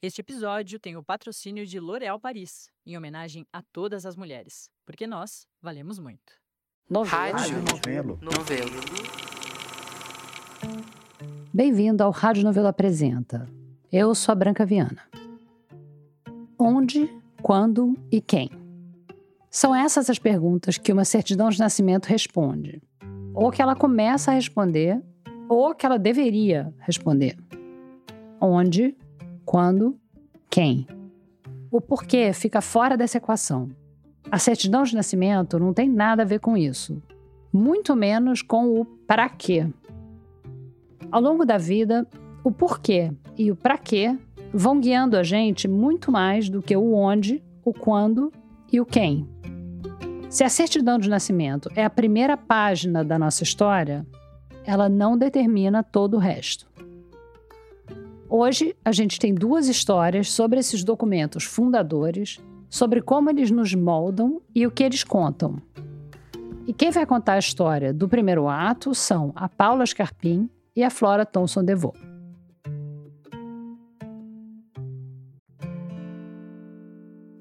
Este episódio tem o patrocínio de L'Oréal Paris, em homenagem a todas as mulheres, porque nós valemos muito. Rádio Novelo. Novelo. Bem-vindo ao Rádio Novelo Apresenta. Eu sou a Branca Viana. Onde, quando e quem? São essas as perguntas que uma certidão de nascimento responde. Ou que ela começa a responder, ou que ela deveria responder. Onde, quando, quem. O porquê fica fora dessa equação. A certidão de nascimento não tem nada a ver com isso, muito menos com o para quê. Ao longo da vida, o porquê e o para quê vão guiando a gente muito mais do que o onde, o quando e o quem. Se a certidão de nascimento é a primeira página da nossa história, ela não determina todo o resto. Hoje, a gente tem duas histórias sobre esses documentos fundadores, sobre como eles nos moldam e o que eles contam. E quem vai contar a história do primeiro ato são a Paula Scarpim e a Flora Thomson DeVoe.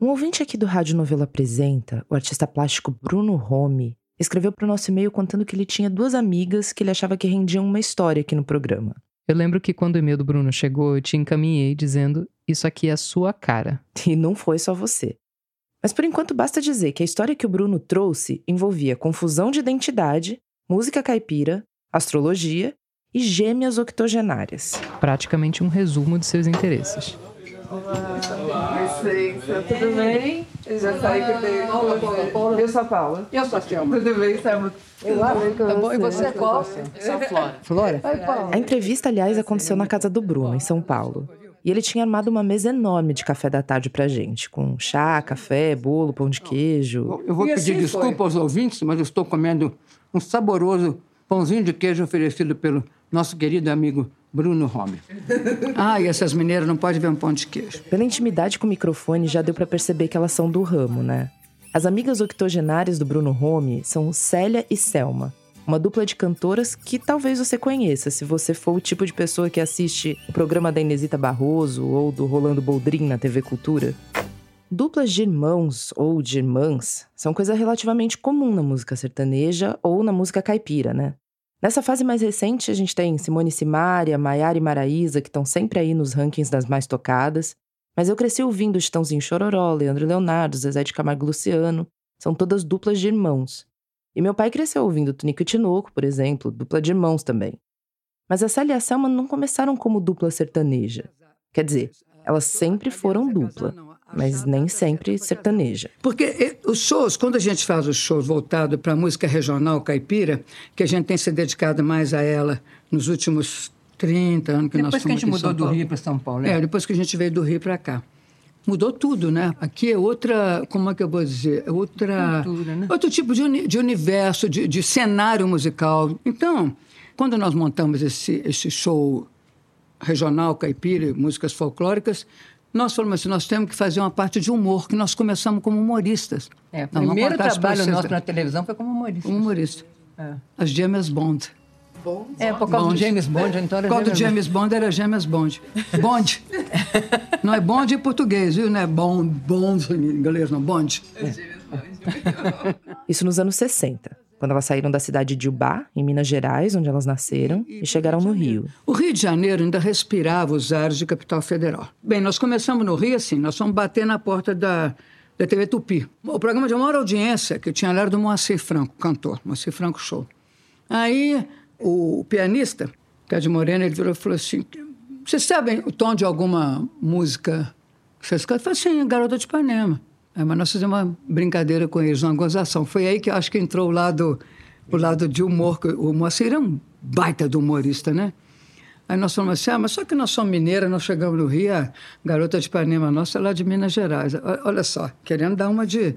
Um ouvinte aqui do Rádio Novela Apresenta, o artista plástico Bruno Rome, escreveu para o nosso e-mail contando que ele tinha duas amigas que ele achava que rendiam uma história aqui no programa. Eu lembro que quando o e-mail do Bruno chegou, eu te encaminhei dizendo: Isso aqui é a sua cara. E não foi só você. Mas por enquanto basta dizer que a história que o Bruno trouxe envolvia confusão de identidade, música caipira, astrologia e gêmeas octogenárias. Praticamente um resumo de seus interesses. Licença, tudo bem? Eu já saí que eu Eu sou a Paula. Eu sou a Selma. Tudo bem, Selma? Tá bom, e você é qual? Eu sou a Flora. Flora? Oi, Paula. A entrevista, aliás, aconteceu na casa do Bruno, em São Paulo. E ele tinha armado uma mesa enorme de café da tarde pra gente, com chá, café, bolo, pão de queijo. Eu vou pedir assim desculpa foi. aos ouvintes, mas eu estou comendo um saboroso pãozinho de queijo oferecido pelo nosso querido amigo Bruno Rome. Ah, e essas mineiras não podem ver um pão de queijo. Pela intimidade com o microfone, já deu pra perceber que elas são do ramo, né? As amigas octogenárias do Bruno Rome são Célia e Selma, uma dupla de cantoras que talvez você conheça se você for o tipo de pessoa que assiste o programa da Inesita Barroso ou do Rolando Boldrin na TV Cultura. Duplas de irmãos ou de irmãs são coisa relativamente comum na música sertaneja ou na música caipira, né? Nessa fase mais recente, a gente tem Simone Simaria, Maiara e Maraísa, que estão sempre aí nos rankings das mais tocadas. Mas eu cresci ouvindo Chitãozinho Chororó, Leandro Leonardo, Zezé de Camargo Luciano. São todas duplas de irmãos. E meu pai cresceu ouvindo Tunico e Tinoco, por exemplo, dupla de irmãos também. Mas a Célia e a Selma não começaram como dupla sertaneja. Quer dizer, elas sempre foram dupla, mas nem sempre sertaneja. Porque eh, os shows, quando a gente faz os shows voltados para a música regional caipira, que a gente tem se dedicado mais a ela nos últimos 30 anos que nós Depois que a gente mudou do. Rio para São Paulo, né? É, depois que a gente veio do Rio para cá. Mudou tudo, né? Aqui é outra, como é que eu vou dizer? É outra, Cultura, né? outro tipo de, uni- de universo, de, de cenário musical. Então, quando nós montamos esse, esse show regional, caipira, músicas folclóricas, nós falamos assim, nós temos que fazer uma parte de humor, que nós começamos como humoristas. É, o primeiro trabalho nosso na televisão foi como humorista. Um humorista. É. As James Bond. É, por causa do Bond. James Bond, então era Por causa do James Bond era James Bond. Bond. não é Bond em português, viu? Não é Bond, Bond em inglês, não. Bond. Isso nos anos 60, quando elas saíram da cidade de Ubá, em Minas Gerais, onde elas nasceram, e chegaram no Rio. O Rio de Janeiro ainda respirava os ares de capital federal. Bem, nós começamos no Rio assim, nós fomos bater na porta da, da TV Tupi. O programa de maior audiência que eu tinha lá era do Moacir Franco, cantor, Moacir Franco Show. Aí o pianista, Ted Moreno, ele virou e falou assim, vocês sabem o tom de alguma música que vocês cantam? Eu falei assim, Garota de Ipanema. É, mas nós fizemos uma brincadeira com eles, uma gozação. Foi aí que eu acho que entrou o lado, o lado de humor. O Moacir é um baita do humorista, né? Aí nós falamos assim, ah, mas só que nós somos mineiras, nós chegamos no Rio, a garota de Ipanema nossa é lá de Minas Gerais. Olha só, querendo dar uma de...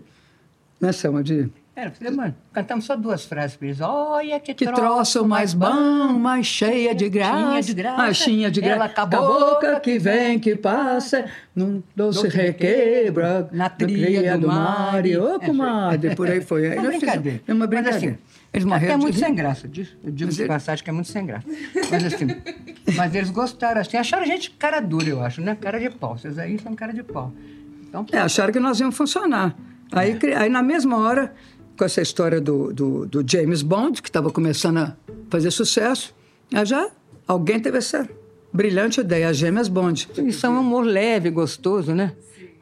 Né, Selma? De Era, falei, mano, cantamos só duas frases pra eles. Olha que, Que troço mais bom, mais cheia de graça. De graça. Ah, cheia de graça. Ela cabocla que vem, que passa, num doce Doce requebra, na trilha do do mar. Ô, É, comadre, por aí foi. É uma brincadeira. É uma Mas, brincadeira. assim, Eles Até morreram é muito sem graça, eu digo de ele- passagem que é muito sem graça. Mas assim, mas eles gostaram, assim, acharam a gente cara dura, eu acho, né? Cara de pau. Vocês aí são cara de pau. Então, É, acharam que nós íamos funcionar. Aí, aí na mesma hora, com essa história do, do, do James Bond, que estava começando a fazer sucesso, aí já alguém teve essa brilhante ideia, a James Bond. Isso é um humor leve, gostoso, né?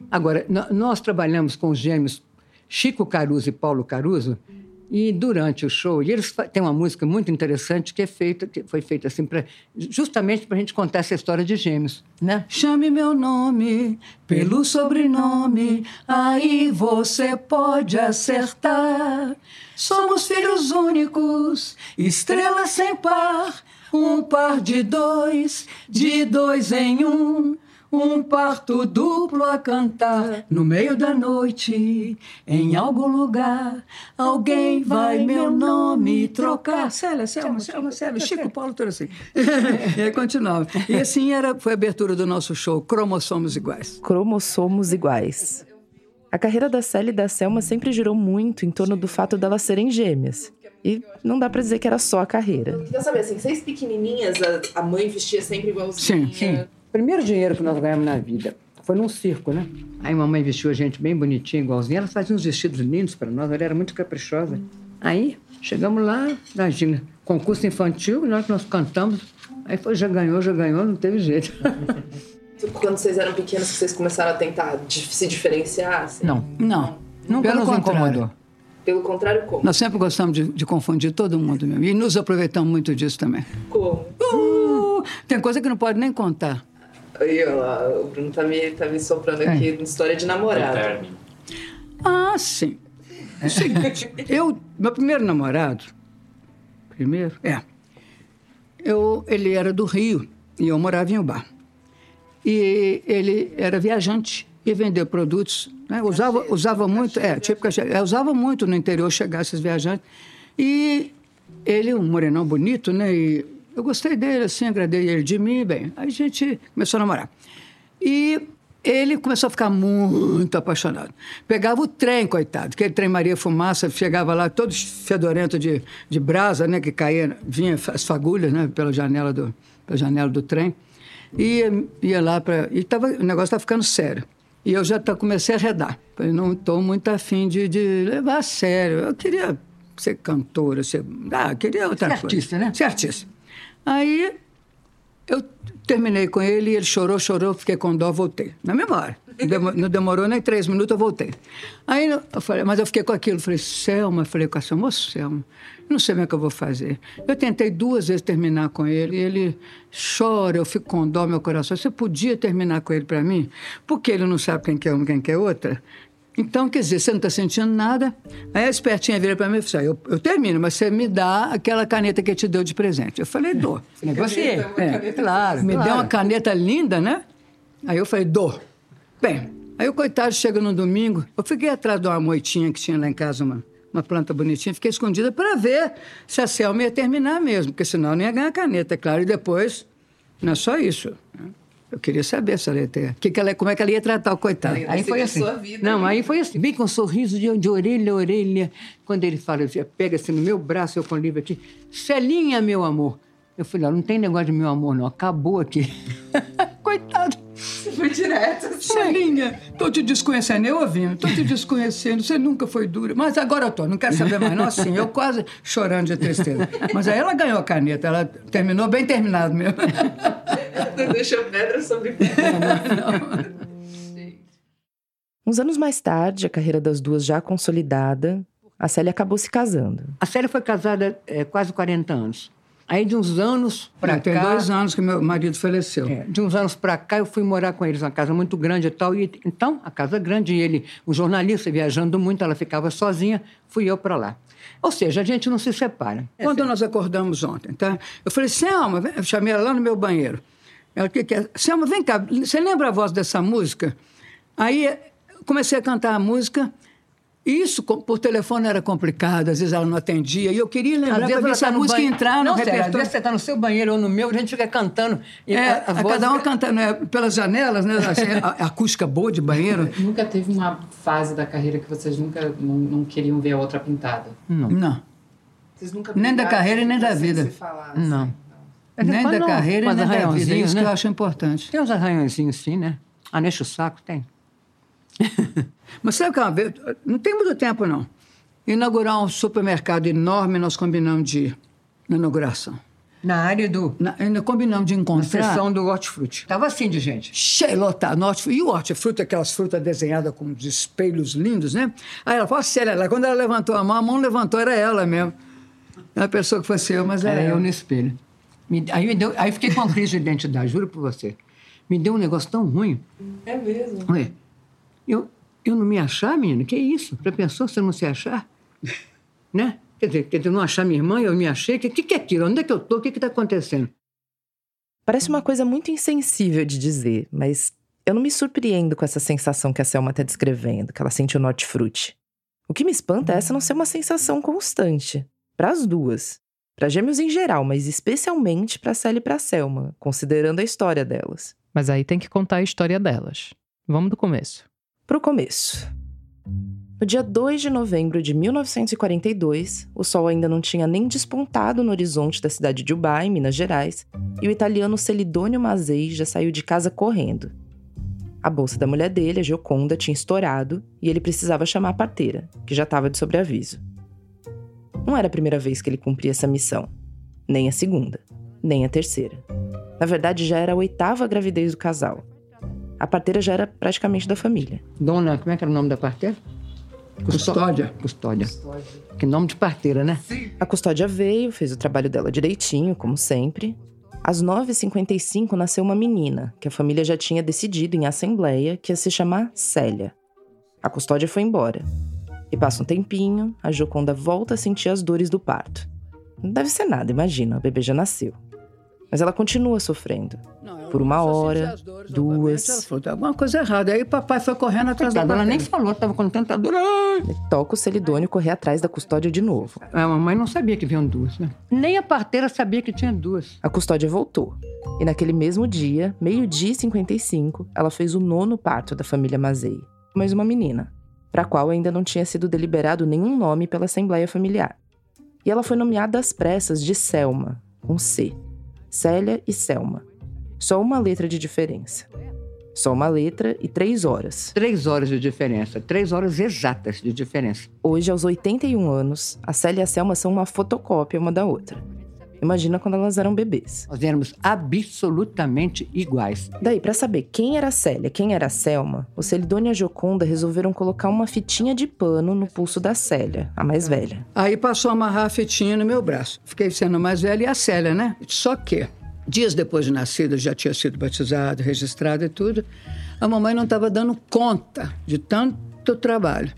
Agora, nós trabalhamos com os gêmeos Chico Caruso e Paulo Caruso, e durante o show, e eles têm uma música muito interessante que é feita, que foi feita assim, pra, justamente para a gente contar essa história de gêmeos, né? Chame meu nome pelo sobrenome, aí você pode acertar. Somos filhos únicos, estrelas sem par, um par de dois, de dois em um. Um parto duplo a cantar no meio da noite, em algum lugar. Alguém vai meu nome trocar. Célia, Selma, Selma, Célia, Chico Paulo, tudo assim. e aí continuava. E assim era, foi a abertura do nosso show, Cromossomos Iguais. Cromossomos iguais. A carreira da Célia e da Selma sempre girou muito em torno do fato delas serem gêmeas. E não dá pra dizer que era só a carreira. Queria saber, assim, vocês pequenininhas, a, a mãe vestia sempre igualzinha? Sim, sim. Primeiro dinheiro que nós ganhamos na vida foi num circo, né? Aí mamãe vestiu a gente bem bonitinha, igualzinha. Ela fazia uns vestidos lindos para nós, ela era muito caprichosa. Aí chegamos lá, imagina, concurso infantil, na hora que nós cantamos, aí foi, já ganhou, já ganhou, não teve jeito. Quando vocês eram pequenas, que vocês começaram a tentar se diferenciar? assim? Não, Não, nunca pelo nos contrário. incomodou. Pelo contrário, como? Nós sempre gostamos de, de confundir todo mundo mesmo. E nos aproveitamos muito disso também. Como? Uh, tem coisa que não pode nem contar. Aí, ó, o Bruno tá me, tá me soprando aqui uma história de namorado. Ah, sim. É o seguinte, eu, meu primeiro namorado, primeiro, é, eu, ele era do Rio e eu morava em Ubar. E ele era viajante e vendeu produtos, né? usava, usava muito, é, tipo, é, usava muito no interior chegar esses viajantes. E ele, um morenão bonito, né? E eu gostei dele, assim, agradei ele de mim, bem. Aí a gente começou a namorar. E ele começou a ficar muito apaixonado. Pegava o trem, coitado, aquele trem Maria Fumaça, chegava lá todo fedorento de, de brasa, né, que caía, vinha as fagulhas, né, pela janela do, pela janela do trem. E ia, ia lá para... E tava, o negócio estava ficando sério. E eu já tá, comecei a arredar. Falei, não estou muito afim de, de levar a sério. Eu queria ser cantora, ser... Ah, queria outra Ser coisa. artista, né? Ser artista. Aí eu terminei com ele, ele chorou, chorou, fiquei com dó, voltei. Na. Demo- Não demorou nem três minutos, eu voltei. Aí eu falei, mas eu fiquei com aquilo. Falei, Selma, falei com a Selma, moço, Selma, não sei como é que eu vou fazer. Eu tentei duas vezes terminar com ele, e ele chora, eu fico com dó meu coração. Você podia terminar com ele para mim? Porque ele não sabe quem quer uma, quem quer outra. Então, quer dizer, você não está sentindo nada. Aí a espertinha vira para mim e falou: assim, eu, eu termino, mas você me dá aquela caneta que ele te deu de presente. Eu falei: dou. Negociei. É, claro, me deu uma caneta linda, né? Aí eu falei, dou. Bem, aí o coitado chega no domingo, eu fiquei atrás de uma moitinha que tinha lá em casa, uma, uma planta bonitinha, fiquei escondida para ver se a Selma ia terminar mesmo, porque senão eu não ia ganhar caneta, é claro. E depois, não é só isso. né? Eu queria saber ter, que que ela, como é que ela ia tratar o coitado. Aí Aí foi assim. sua vida. Não, aí foi assim. Vem com um sorriso de, de orelha a orelha. Quando ele fala, pega assim no meu braço, eu com o livro aqui. Celinha, meu amor. Eu falei, não tem negócio de meu amor, não. Acabou aqui. Coitado. Foi direto. Celinha, tô te desconhecendo, eu ouvindo, tô te desconhecendo, você nunca foi dura. Mas agora eu tô, não quero saber mais. Não, assim, eu quase chorando de tristeza. Mas aí ela ganhou a caneta, ela terminou bem terminado mesmo. Não deixou pedra sobre pedra. Uns anos mais tarde, a carreira das duas já consolidada, a Célia acabou se casando. A Célia foi casada é, quase 40 anos. Aí, de uns anos Tem cá... dois anos que meu marido faleceu. É, de uns anos para cá, eu fui morar com eles, uma casa muito grande e tal. E, então, a casa grande, e ele, um jornalista, viajando muito, ela ficava sozinha, fui eu para lá. Ou seja, a gente não se separa. Quando nós acordamos ontem, tá? Eu falei, Selma, eu chamei ela lá no meu banheiro. Ela, o que que é? Selma, vem cá, você lembra a voz dessa música? Aí comecei a cantar a música Isso por telefone era complicado, às vezes ela não atendia. E eu queria lembrar para ver se a música entrar no não, sério, às repertório. vezes você está no seu banheiro ou no meu, a gente fica cantando. E É, a, a voz cada um cantando é, pelas janelas, né? Assim, a, a acústica boa de banheiro. Nunca teve uma fase da carreira que vocês nunca não, não queriam ver a outra pintada? Não. Vocês nunca Nem da carreira e nem da vida. se falar, assim, Não. Nem da não, carreira e mas nem da vida. arranhãozinhos, Isso que né? eu acho importante. Tem uns arranhõezinhos sim, né? Ah, o saco, tem. Mas sabe que uma vez, não tem muito tempo não, inaugurar um supermercado enorme, nós combinamos de ir na inauguração. Na área do. Na, ainda combinamos de Na encontrar. seção do hortifruti. Tava assim de gente. cheio, lotado. hortifruti. E o hortifruti, aquelas frutas desenhadas com os espelhos lindos, né? Aí ela falou, sério, ela, quando ela levantou a mão, a mão levantou, era ela mesmo. Era a pessoa que fosse eu, mas era, Era eu no espelho. Me- aí, me deu, aí fiquei com uma crise de identidade, juro por você. Me deu um negócio tão ruim. É mesmo. Ué, eu, eu não me achar, menino? Que isso? Já pensou você não se achar? né? Quer dizer, quer dizer, não achar minha irmã, eu me achei. O que, que, que é aquilo? Onde é que eu tô? O que está acontecendo? Parece uma coisa muito insensível de dizer, mas eu não me surpreendo com essa sensação que a Selma está descrevendo, que ela sente o hortifruti. O que me espanta é essa não ser uma sensação constante. Para as duas. Para gêmeos em geral, mas especialmente para Célia e para Selma, considerando a história delas. Mas aí tem que contar a história delas. Vamos do começo. Pro começo. No dia 2 de novembro de 1942, o sol ainda não tinha nem despontado no horizonte da cidade de Ubá, em Minas Gerais, e o italiano Celidônio Mazei já saiu de casa correndo. A bolsa da mulher dele, a Gioconda, tinha estourado e ele precisava chamar a parteira, que já estava de sobreaviso. Não era a primeira vez que ele cumpria essa missão, nem a segunda, nem a terceira. Na verdade, já era a oitava gravidez do casal. A parteira já era praticamente da família. Dona, como é que era o nome da parteira? Custódia. Custódia. Que nome de parteira, né? A custódia veio, fez o trabalho dela direitinho, como sempre. Às 9h55 nasceu uma menina, que a família já tinha decidido em assembleia que ia se chamar Célia. A custódia foi embora. E passa um tempinho, a Joconda volta a sentir as dores do parto. Não deve ser nada, imagina, o bebê já nasceu. Mas ela continua sofrendo. Não, Por uma hora, dores duas. Ela falou, tem alguma coisa errada. Aí papai foi correndo atrás da Coitada, ela nem falou, tava com tanta dor. Toca o Celidônio correr atrás da custódia de novo. A mamãe não sabia que vinham duas, né? Nem a parteira sabia que tinha duas. A custódia voltou. E naquele mesmo dia, meio-dia e 55, ela fez o nono parto da família Mazei. Mais uma menina, para a qual ainda não tinha sido deliberado nenhum nome pela Assembleia Familiar. E ela foi nomeada às pressas de Selma, com C. Célia e Selma. Só uma letra de diferença. Só uma letra e três horas. Três horas de diferença. Três horas exatas de diferença. Hoje, aos 81 anos, a Célia e a Selma são uma fotocópia uma da outra. Imagina quando elas eram bebês. Nós éramos absolutamente iguais. Daí, pra saber quem era a Célia, quem era a Selma, o Celidônia e a Joconda resolveram colocar uma fitinha de pano no pulso da Célia, a mais velha. Aí passou a amarrar a fitinha no meu braço. Fiquei sendo mais velha e a Célia, né? Só que, dias depois de nascida, já tinha sido batizada, registrada e tudo, a mamãe não estava dando conta de tanto trabalho.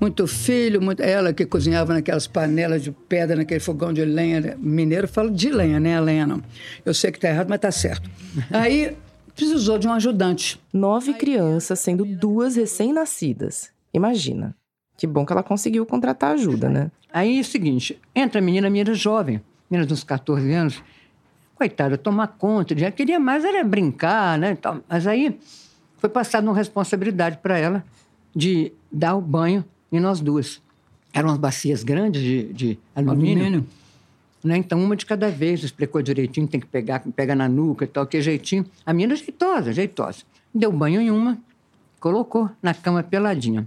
Muito filho, muito... ela que cozinhava naquelas panelas de pedra, naquele fogão de lenha. né? Mineiro fala de lenha, né? A lenha não. Eu sei que tá errado, mas tá certo. Aí precisou de um ajudante. Nove crianças, sendo duas recém-nascidas. Imagina. Que bom que ela conseguiu contratar ajuda, né? Aí é o seguinte, entra a menina, a menina jovem, menina de uns 14 anos, coitada, tomar conta, já queria mais era brincar, né. Mas aí foi passada uma responsabilidade para ela de dar o banho em nós duas. Eram umas bacias grandes de, de alumínio, Alumínio. né? Então, uma de cada vez, explicou direitinho, tem que pegar, pega na nuca e tal, que jeitinho. A menina jeitosa, jeitosa. Deu banho em uma, colocou na cama peladinha,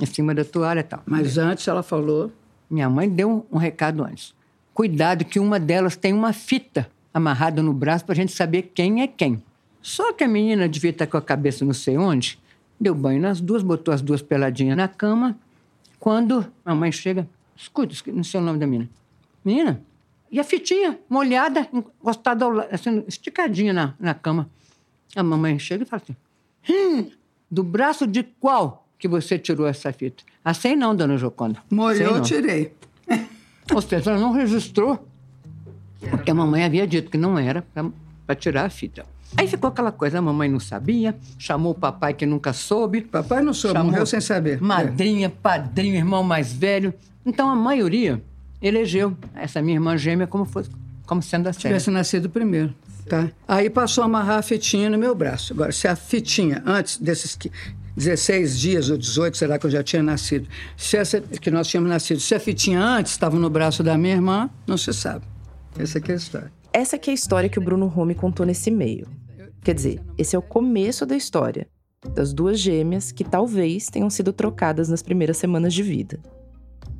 em cima da toalha e tal. Mas antes ela falou. Minha mãe deu um recado antes. Cuidado que uma delas tem uma fita amarrada no braço para a gente saber quem é quem. Só que a menina devia estar com a cabeça não sei onde, deu banho nas duas, botou as duas peladinhas na cama. Quando a mãe chega, escuta, não sei o nome da menina. Menina, e a fitinha molhada, encostada ao assim, esticadinha na, na cama. A mamãe chega e fala assim: hum, do braço de qual que você tirou essa fita? Assim não, dona Joconda. Molhou, não. tirei. Ou seja, ela não registrou, porque a mamãe havia dito que não era para tirar a fita. Aí ficou aquela coisa, a mamãe não sabia, chamou o papai que nunca soube. Papai não soube, morreu sem saber. Madrinha, padrinho, irmão mais velho. Então a maioria elegeu essa minha irmã gêmea como, fosse, como sendo a Célia. Tivesse nascido primeiro. Tá? Aí passou a amarrar a fitinha no meu braço. Agora, se a fitinha, antes desses 16 dias ou 18, será que eu já tinha nascido? Se essa que nós tínhamos nascido, se a fitinha antes estava no braço da minha irmã, não se sabe. Essa aqui é a história. Essa aqui é a história que o Bruno Rome contou nesse e-mail. Quer dizer, esse é o começo da história das duas gêmeas que talvez tenham sido trocadas nas primeiras semanas de vida.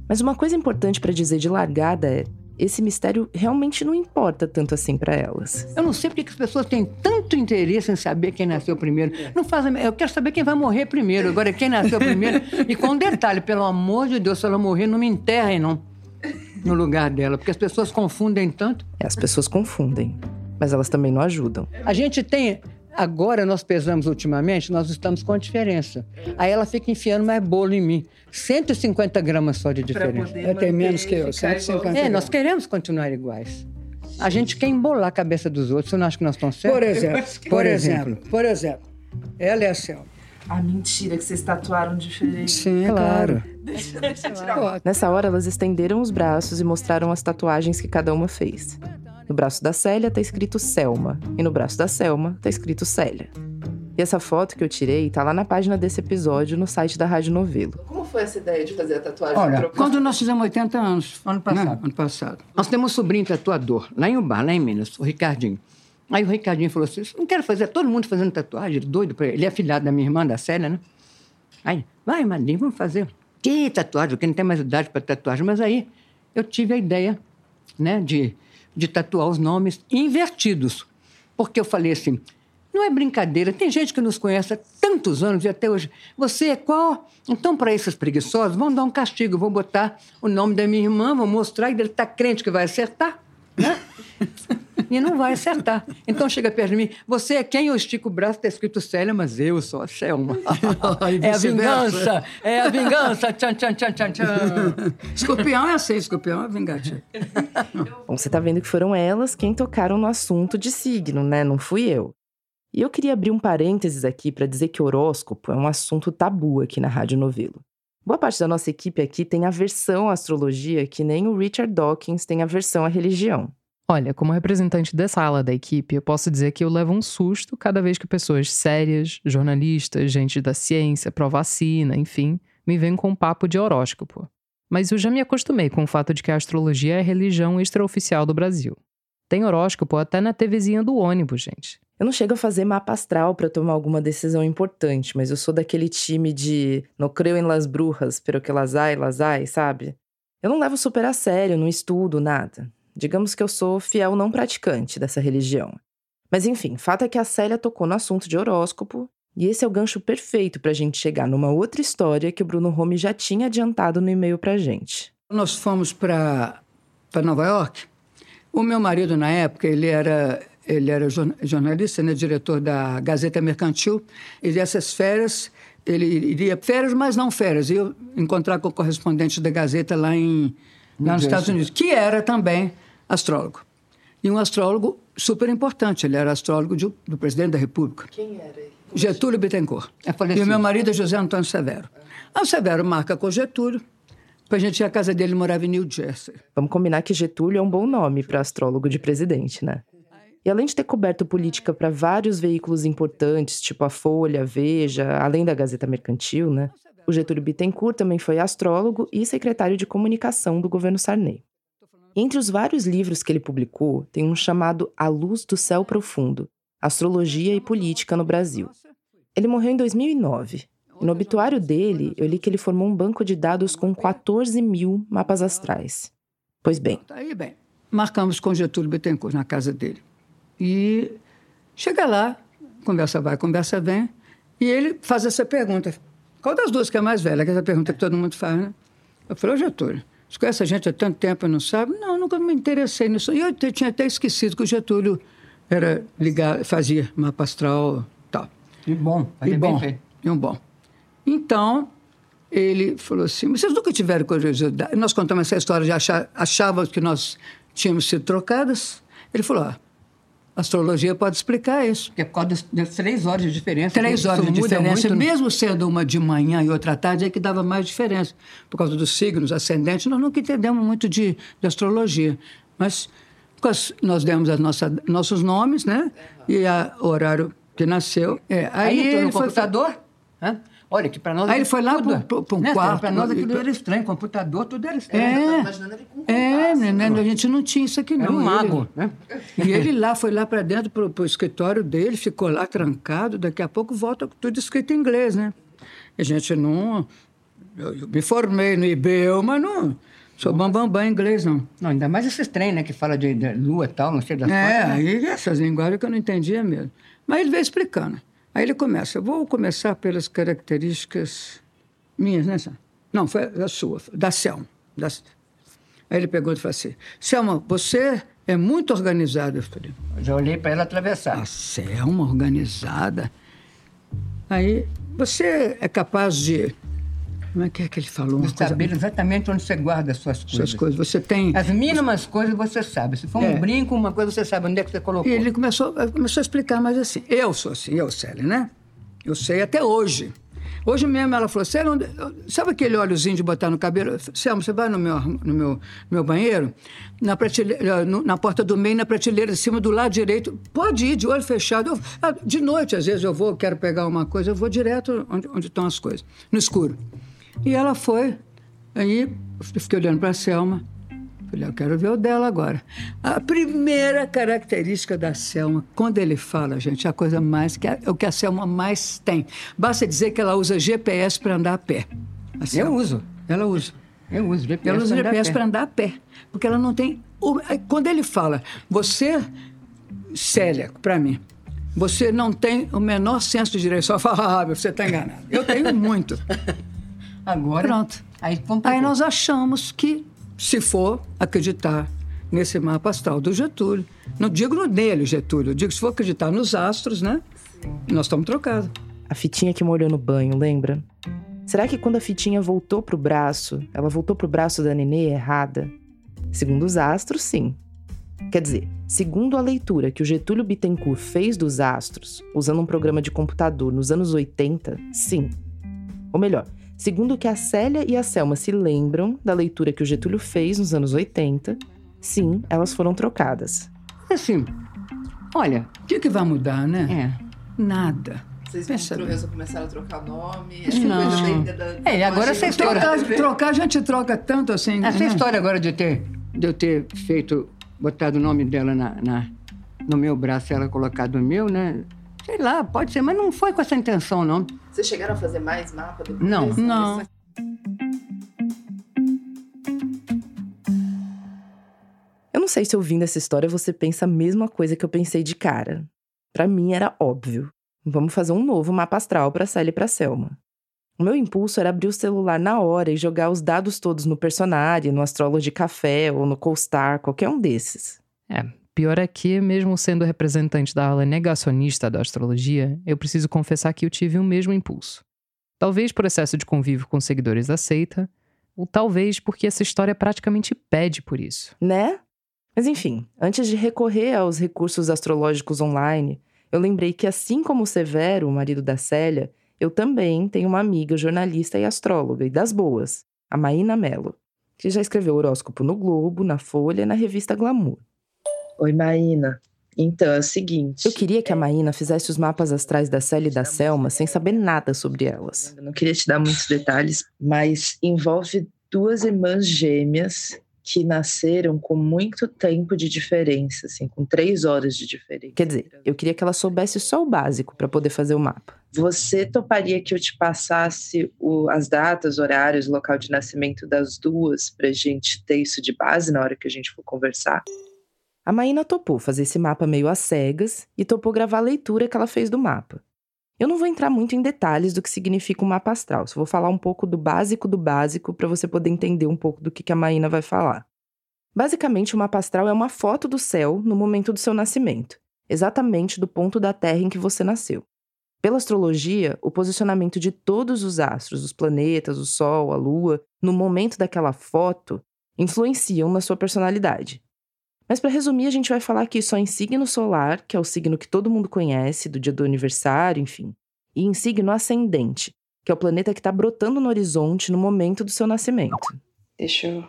Mas uma coisa importante para dizer de largada é: esse mistério realmente não importa tanto assim para elas. Eu não sei porque que as pessoas têm tanto interesse em saber quem nasceu primeiro. Não fazem, eu quero saber quem vai morrer primeiro. Agora quem nasceu primeiro. E com um detalhe, pelo amor de Deus, se ela morrer, não me enterrem não no lugar dela, porque as pessoas confundem tanto. É, as pessoas confundem, mas elas também não ajudam. A gente tem Agora nós pesamos ultimamente, nós estamos com a diferença. Aí ela fica enfiando mais bolo em mim. 150 gramas só de diferença. É, tem menos que eu, 150 É, nós queremos continuar iguais. A gente quer embolar a cabeça dos outros. Você não acha que nós estamos certos? Por exemplo, por exemplo, por exemplo, ela é a Selma. Ah, mentira, que vocês tatuaram diferente. Sim, claro. Deixa, deixa eu tirar. Nessa hora, elas estenderam os braços e mostraram as tatuagens que cada uma fez. No braço da Célia tá escrito Selma, e no braço da Selma tá escrito Célia. E essa foto que eu tirei tá lá na página desse episódio no site da Rádio Novelo. Como foi essa ideia de fazer a tatuagem? Olha, quando nós fizemos 80 anos. Ano passado. né? Ano passado. Nós temos um sobrinho tatuador, lá em Ubar, lá em Minas, o Ricardinho. Aí o Ricardinho falou assim: não quero fazer, todo mundo fazendo tatuagem, ele doido pra ele. Ele é filhado da minha irmã, da Célia, né? Aí, vai, madrinha, vamos fazer. Que tatuagem? Porque não tem mais idade para tatuagem. Mas aí eu tive a ideia, né, de, de tatuar os nomes invertidos. Porque eu falei assim: não é brincadeira, tem gente que nos conhece há tantos anos e até hoje. Você é qual? Então, para esses preguiçosos, vão dar um castigo. Vou botar o nome da minha irmã, vou mostrar e ele está crente que vai acertar. Né? e não vai acertar. Então chega perto de mim, você é quem? Eu estico o braço, está escrito Célia, mas eu sou a Selma. É a vingança, é a vingança. Tchan, tchan, tchan, tchan, tchan. Escorpião é assim, escorpião é vingativo. Bom, você tá vendo que foram elas quem tocaram no assunto de signo, né? Não fui eu. E eu queria abrir um parênteses aqui para dizer que horóscopo é um assunto tabu aqui na Rádio Novelo. Boa parte da nossa equipe aqui tem aversão à astrologia que nem o Richard Dawkins tem aversão à religião. Olha, como representante dessa ala da equipe, eu posso dizer que eu levo um susto cada vez que pessoas sérias, jornalistas, gente da ciência, pró-vacina, enfim, me vêm com um papo de horóscopo. Mas eu já me acostumei com o fato de que a astrologia é a religião extraoficial do Brasil. Tem horóscopo até na TVzinha do ônibus, gente. Eu não chego a fazer mapa astral para tomar alguma decisão importante, mas eu sou daquele time de não creio em las brujas, pero que las hay, las hay, sabe? Eu não levo super a sério, não estudo nada. Digamos que eu sou fiel não praticante dessa religião. Mas enfim, fato é que a Célia tocou no assunto de horóscopo, e esse é o gancho perfeito para a gente chegar numa outra história que o Bruno Rome já tinha adiantado no e-mail pra gente. Nós fomos para Nova York. O meu marido, na época, ele era, ele era jorna- jornalista, né, diretor da Gazeta Mercantil. E dessas férias, ele iria... Férias, mas não férias. Ia encontrar com o correspondente da Gazeta lá, em, lá nos Estados Unidos, que era também astrólogo. E um astrólogo super importante. Ele era astrólogo de- do presidente da República. Quem era ele? Getúlio Bittencourt. É E o meu marido é José Antônio Severo. Aí o Severo marca com Getúlio, a gente ir à casa dele, ele morava em New Jersey. Vamos combinar que Getúlio é um bom nome para astrólogo de presidente, né? E além de ter coberto política para vários veículos importantes, tipo a Folha, a Veja, além da Gazeta Mercantil, né? O Getúlio Bittencourt também foi astrólogo e secretário de comunicação do governo Sarney. Entre os vários livros que ele publicou, tem um chamado A Luz do Céu Profundo, Astrologia e Política no Brasil. Ele morreu em 2009. E no obituário dele, eu li que ele formou um banco de dados com 14 mil mapas astrais. Pois bem, Tá aí, bem. Marcamos com Getúlio Bittencourt na casa dele. E chega lá, conversa vai, conversa vem, e ele faz essa pergunta. Qual das duas que é mais velha? Que é essa pergunta que todo mundo faz, né? Eu falei, ô Getúlio, você conhece a gente há tanto tempo e não sabe? Não, nunca me interessei nisso. E eu tinha até esquecido que o Getúlio era ligado, fazia mapa astral e tal. E bom, E bom, e um bom. Então, ele falou assim, "Mas vocês nunca tiveram curiosidade? Nós contamos essa história de achar, achávamos que nós tínhamos sido trocadas. Ele falou, ah, astrologia pode explicar isso. Que é por causa das, três horas de diferença. Três horas de diferença, muito, né? mesmo sendo uma de manhã e outra à tarde, é que dava mais diferença. Por causa dos signos ascendentes, nós nunca entendemos muito de, de astrologia. Mas nós demos as nossa, nossos nomes, né? E a- o horário que nasceu. É, aí, Aí, entrou no foi computador. hã? Olha, que para nós. Aí ele foi lá pro- pro né, quarto, Para nós e- aquilo era estranho. Computador, tudo era estranho. É, imaginando ele com é, menino, a gente não tinha isso aqui não. Era um mago, ele- né? E ele lá, foi lá para dentro, pro, pro escritório dele, ficou lá trancado, daqui a pouco volta com tudo escrito em inglês, né? E a gente não... Eu, eu me formei no IBEU, mas não sou bambambam em inglês, não. Não, ainda mais esses trem, né? Que fala de, de lua e tal, não sei das É, quantas, né? aí essas linguagens que eu não entendia mesmo. Mas ele veio explicando. Aí ele começa, vou começar pelas características minhas, né? Não, foi a sua, da Selma. da- Aí ele pergunta e fala assim, Selma, você é muito organizada. Eu falei, Já olhei para ela atravessar. a Selma organizada? Aí, você é capaz de... Como é que é que ele falou? De coisa, saber exatamente onde você guarda as suas coisas. suas coisas. Você tem... As mínimas coisas você sabe. Se for É. um brinco, uma coisa você sabe onde é que você colocou. E ele começou, começou a explicar mais assim. Eu sou assim, eu, Célia, né? Eu sei até hoje. Hoje mesmo ela falou, Célia, onde- sabe aquele óleozinho de botar no cabelo? Selma, você vai no meu, no meu, meu banheiro, na, prateleira, na porta do meio, na prateleira de cima, do lado direito. Pode ir de olho fechado. Eu- ah, de noite, às vezes, eu vou, quero pegar uma coisa, eu vou direto onde, onde estão as coisas, no escuro. E ela foi. Aí eu fiquei olhando para a Selma. Falei, eu quero ver o dela agora. A primeira característica da Selma, quando ele fala, gente, é a coisa mais que a- é o que a Selma mais tem. Basta dizer que ela usa GPS para andar a pé. A Eu Selma. uso. Ela usa. Eu uso GPS. Ela usa GPS para andar a pé. Porque ela não tem. Quando ele fala, você, Célia, para mim, você não tem o menor senso de direção. Eu falo, ah, você está enganado. Eu tenho muito. Agora. Pronto. Aí, complicou. Aí nós achamos que, se for acreditar nesse mapa astral do Getúlio, não digo nele, Getúlio, eu digo se for acreditar nos astros, né? Nós estamos trocados. A fitinha que molhou no banho, lembra? Será que quando a fitinha voltou pro braço, ela voltou pro braço da nenê errada? Segundo os astros, sim. Quer dizer, segundo a leitura que o Getúlio Bittencourt fez dos astros, usando um programa de computador nos anos 80, sim. Ou melhor, segundo o que a Célia e a Selma se lembram da leitura que o Getúlio fez nos anos 80, sim, elas foram trocadas. Assim, olha, O que, que vai mudar, né? é. Nada. Vocês Pensa começaram a trocar nome. Acho que Não. coisa da, da, da É, agora essa história-. Trocar, trocar, a gente troca tanto assim. Essa né? história agora de, ter, de eu ter feito, botado o nome dela na, na- no meu braço e ela colocado o meu, né? Sei lá, pode ser, mas não foi com essa intenção, não. Vocês chegaram a fazer mais mapa depois? Não. Não. Eu não sei se ouvindo essa história você pensa a mesma coisa que eu pensei de cara. Pra mim era óbvio. Vamos fazer um novo mapa astral pra Sally e pra Selma. O meu impulso era abrir o celular na hora e jogar os dados todos no Personari, no Astrology Café ou no CoStar, qualquer um desses. É, pior é que, mesmo sendo representante da ala negacionista da astrologia, eu preciso confessar que eu tive o mesmo impulso. Talvez por excesso de convívio com seguidores da seita, ou talvez porque essa história praticamente pede por isso. Né? Mas enfim, antes de recorrer aos recursos astrológicos online, eu lembrei que, assim como o Severo, o marido da Célia, eu também tenho uma amiga jornalista e astróloga, e das boas, a Maína Mello, que já escreveu horóscopo no Globo, na Folha e na revista Glamour. Oi, Maína. Então, é o seguinte. Eu queria que a Maína fizesse os mapas astrais da Célia e da Selma sem saber nada sobre elas. Eu não queria te dar muitos detalhes, mas envolve duas irmãs gêmeas que nasceram com muito tempo de diferença, assim, com três horas de diferença. Quer dizer, eu queria que ela soubesse só o básico para poder fazer o mapa. Você toparia que eu te passasse o- as datas, horários, local de nascimento das duas pra gente ter isso de base na hora que a gente for conversar? A Maína topou fazer esse mapa meio às cegas e topou gravar a leitura que ela fez do mapa. Eu não vou entrar muito em detalhes do que significa um mapa astral, só vou falar um pouco do básico do básico para você poder entender um pouco do que, que a Maína vai falar. Basicamente, o mapa astral é uma foto do céu no momento do seu nascimento, exatamente do ponto da Terra em que você nasceu. Pela astrologia, o posicionamento de todos os astros, os planetas, o Sol, a Lua, no momento daquela foto, influenciam na sua personalidade. Mas para resumir, a gente vai falar aqui só em signo solar, que é o signo que todo mundo conhece, do dia do aniversário, enfim. E em signo ascendente, que é o planeta que está brotando no horizonte no momento do seu nascimento. Deixa eu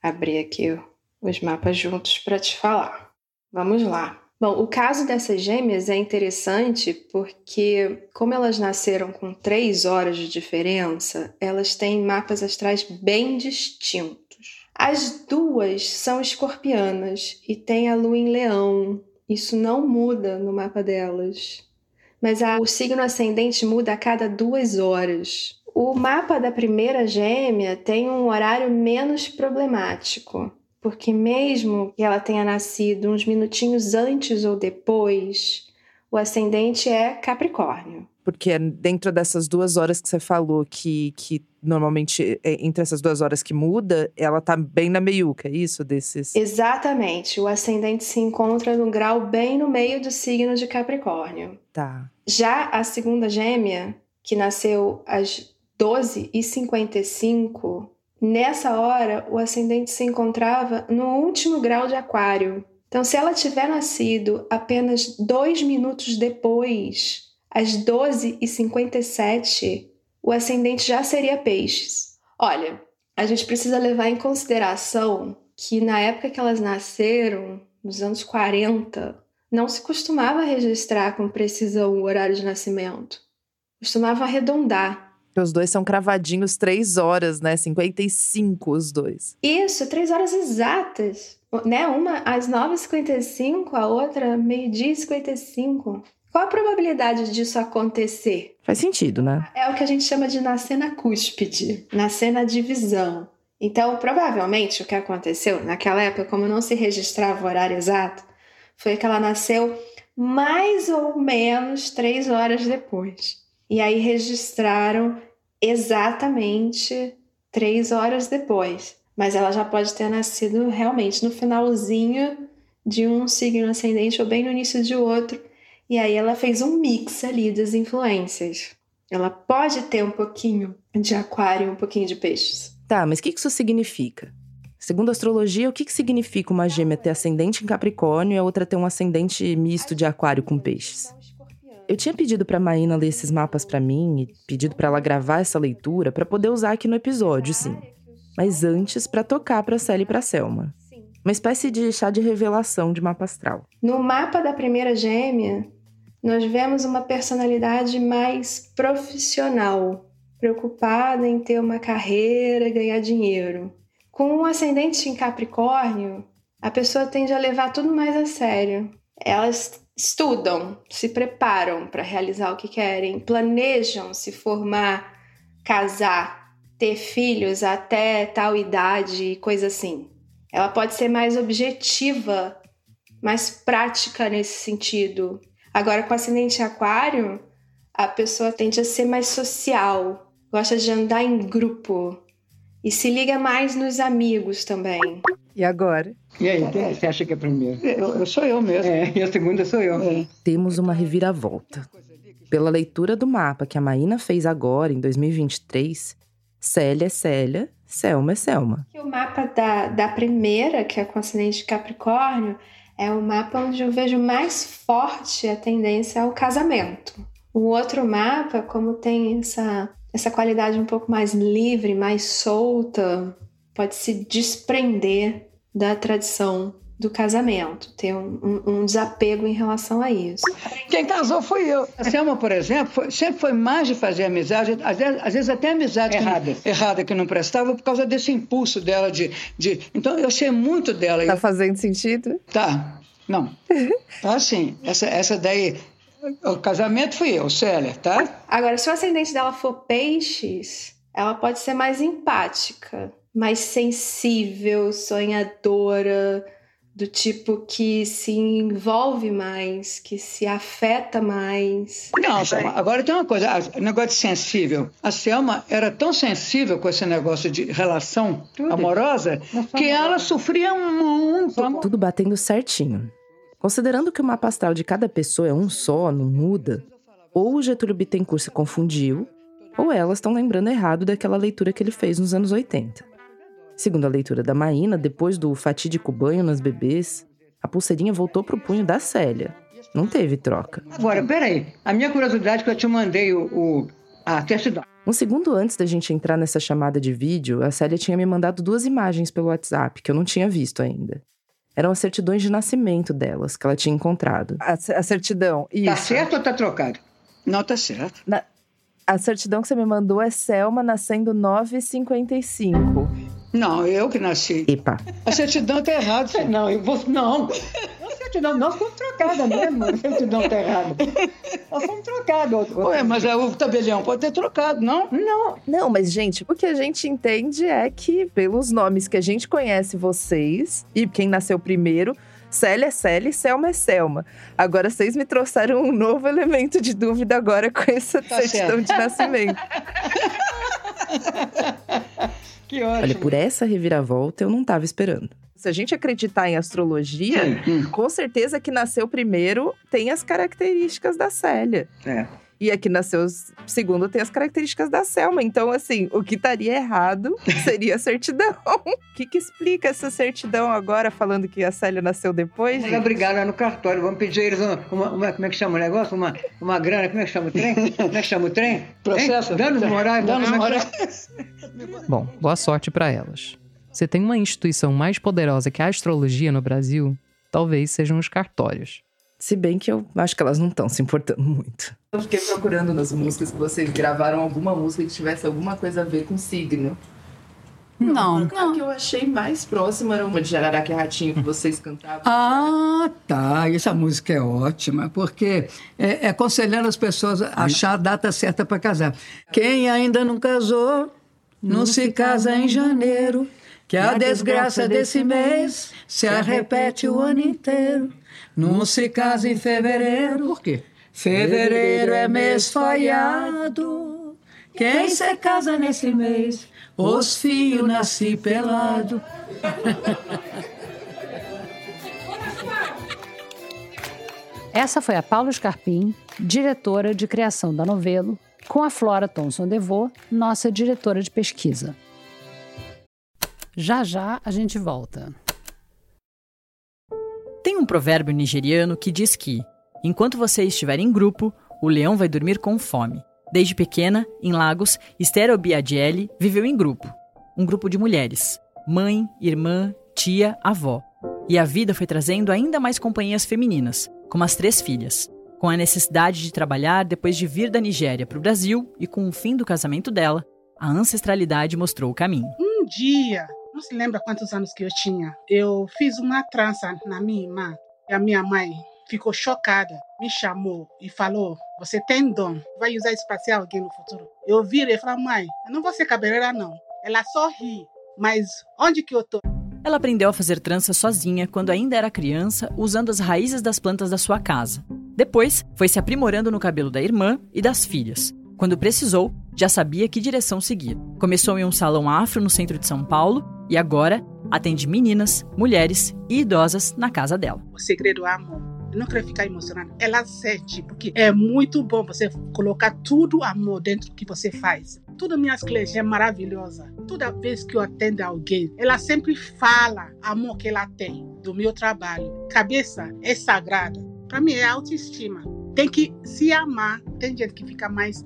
abrir aqui os mapas juntos para te falar. Vamos lá. Bom, o caso dessas gêmeas é interessante porque, como elas nasceram com três horas de diferença, elas têm mapas astrais bem distintos. As duas são escorpianas e têm a lua em leão. Isso não muda no mapa delas. Mas a, o signo ascendente muda a cada duas horas. O mapa da primeira gêmea tem um horário menos problemático porque mesmo que ela tenha nascido uns minutinhos antes ou depois, o ascendente é Capricórnio. Porque é dentro dessas duas horas que você falou, que, que normalmente é entre essas duas horas que muda, ela tá bem na meiuca, é isso? Desses. Exatamente. O ascendente se encontra no grau bem no meio do signo de Capricórnio. Tá. Já a segunda gêmea, que nasceu às 12h55, Nessa hora, o ascendente se encontrava no último grau de Aquário. Então, se ela tiver nascido apenas dois minutos depois, às 12h57, o ascendente já seria Peixes. Olha, a gente precisa levar em consideração que na época que elas nasceram, nos anos 40, não se costumava registrar com precisão o horário de nascimento. Costumava arredondar. Os dois são cravadinhos três horas, né? 55 os dois. Isso, três horas exatas. Né? Uma às 9h55, a outra meio-dia e 55. Qual a probabilidade disso acontecer? Faz sentido, né? É o que a gente chama de nascer na cúspide, nascer na divisão. Então, provavelmente, o que aconteceu naquela época, como não se registrava o horário exato, foi que ela nasceu mais ou menos três horas depois. E aí registraram exatamente três horas depois. Mas ela já pode ter nascido realmente no finalzinho de um signo ascendente ou bem no início de outro. E aí ela fez um mix ali das influências. Ela pode ter um pouquinho de aquário e um pouquinho de peixes. Tá, mas o que isso significa? Segundo a astrologia, o que significa uma gêmea ter ascendente em Capricórnio e a outra ter um ascendente misto de aquário com peixes? Eu tinha pedido para Maína ler esses mapas para mim e pedido para ela gravar essa leitura para poder usar aqui no episódio, sim. Mas antes para tocar para Célia e para Selma. Uma espécie de chá de revelação de mapa astral. No mapa da primeira gêmea, nós vemos uma personalidade mais profissional, preocupada em ter uma carreira ganhar dinheiro. Com um ascendente em Capricórnio, a pessoa tende a levar tudo mais a sério. Elas estudam, se preparam para realizar o que querem, planejam se formar, casar, ter filhos até tal idade e coisa assim. Ela pode ser mais objetiva, mais prática nesse sentido. Agora, com ascendente aquário, a pessoa tende a ser mais social, gosta de andar em grupo e se liga mais nos amigos também. E agora? E aí, você acha que é primeiro? Eu, eu sou eu mesmo. É, e a segunda sou eu. É. Temos uma reviravolta. Pela leitura do mapa que a Maína fez agora, em 2023, Célia é Célia, Selma é Selma. O mapa da, da primeira, que é com ascendente de Capricórnio, é o mapa onde eu vejo mais forte a tendência ao casamento. O outro mapa, como tem essa, essa qualidade um pouco mais livre, mais solta, pode se desprender da tradição do casamento, ter um, um, um, desapego em relação a isso. Quem casou foi eu. A Selma, por exemplo, foi, sempre foi mais de fazer amizade, às vezes, às vezes até amizade errada. Que, errada que não prestava por causa desse impulso dela de, de. Então eu sei muito dela. Tá fazendo sentido? Tá. Não. Tá sim. Essa, essa daí. O casamento fui eu, Célia, tá? Agora, se o ascendente dela for peixes, ela pode ser mais empática mais sensível, sonhadora, do tipo que se envolve mais, que se afeta mais. Não, Selma, agora tem uma coisa, o negócio de sensível. A Selma era tão sensível com esse negócio de relação Tudo. amorosa que ela sofria muito. Tudo batendo certinho. Considerando que o mapa astral de cada pessoa é um só, não muda, ou o Getúlio Bittencourt se confundiu, ou elas estão lembrando errado daquela leitura que ele fez nos anos 80. Segundo a leitura da Maína, depois do fatídico banho nas bebês, A pulseirinha voltou pro punho da Célia. Não teve troca. Agora, peraí. A minha curiosidade é que eu te mandei o, o a certidão. Um segundo antes da gente entrar nessa chamada de vídeo, a Célia tinha me mandado duas imagens pelo WhatsApp que eu não tinha visto ainda. Eram as certidões de nascimento delas, que ela tinha encontrado. A, a certidão, isso. Tá certo ou tá trocado? Não, tá certo. Na, a certidão que você me mandou é Selma nascendo 9h55. Não, eu que nasci. Epa. A certidão tá errada. Não, eu vou. Não. A certidão, nós fomos trocadas mesmo. A certidão tá errada. Nós fomos trocados. Ué, mas é o tabelião pode ter trocado, não? Não. Não, mas, gente, o que a gente entende é que, pelos nomes que a gente conhece vocês, e quem nasceu primeiro, Célia é Célia e Selma é Selma. Agora vocês me trouxeram um novo elemento de dúvida agora com essa tá certidão certo. de nascimento. que ótimo. Olha, por essa reviravolta eu não estava esperando. Se a gente acreditar em astrologia, hum. com certeza que nasceu primeiro tem as características da Célia. É. E aqui nasceu segundo tem as características da Selma. Então, assim, o que estaria errado seria a certidão. O que, que explica essa certidão agora, falando que a Célia nasceu depois? Vamos brigar lá no cartório. Vamos pedir eles uma, uma, uma, Como é que chama o negócio? Uma, uma grana. Como é que chama o trem? Como é que chama o trem? Processo. Danos morais. Danos morais. Bom, boa sorte para elas. Você tem uma instituição mais poderosa que a astrologia no Brasil? Talvez sejam os cartórios. Se bem que eu acho que elas não estão se importando muito. Eu fiquei procurando nas músicas que vocês gravaram alguma música que tivesse alguma coisa a ver com signo. Não, não. A que eu achei mais próxima era uma de Jararaca Ratinho que vocês cantavam. Ah, tá. Essa música é ótima, porque é, é aconselhando as pessoas a achar a data certa para casar. Quem ainda não casou, não, não se casa em janeiro, que a desgraça desse mês se arrepete o ano inteiro. Não se casa em fevereiro. Por quê? Fevereiro é mês falhado. Quem se casa nesse mês? Os filhos nasci pelado. Essa foi a Paula Scarpim, diretora de criação da Novelo, com a Flora Thomson Devô, nossa diretora de pesquisa. Já já a gente volta. Tem um provérbio nigeriano que diz que, enquanto você estiver em grupo, o leão vai dormir com fome. Desde pequena, em Lagos, Esther Obiadiele viveu em grupo. Um grupo de mulheres. Mãe, irmã, tia, avó. E a vida foi trazendo ainda mais companhias femininas, como as três filhas. Com a necessidade de trabalhar depois de vir da Nigéria para o Brasil e com o fim do casamento dela, a ancestralidade mostrou o caminho. Um dia não se lembra quantos anos que eu tinha. Eu fiz uma trança na minha irmã e a minha mãe ficou chocada, me chamou e falou: Você tem dom, vai usar isso para ser alguém no futuro. Eu virei e falei: Mãe, eu não vou ser cabeleireira, não. Ela só ri, mas onde que eu tô? Ela aprendeu a fazer trança sozinha quando ainda era criança, usando as raízes das plantas da sua casa. Depois, foi se aprimorando no cabelo da irmã e das filhas. Quando precisou, já sabia que direção seguir. Começou em um salão afro no centro de São Paulo e agora atende meninas, mulheres e idosas na casa dela. O segredo é amor. Eu não quero ficar emocionada. Ela sente, porque é muito bom você colocar tudo amor dentro do que você faz. Todas minhas clientes é maravilhosa. Toda vez que eu atendo alguém, ela sempre fala amor que ela tem do meu trabalho. Cabeça é sagrada. Para mim é autoestima. Tem que se amar. Tem gente que fica mais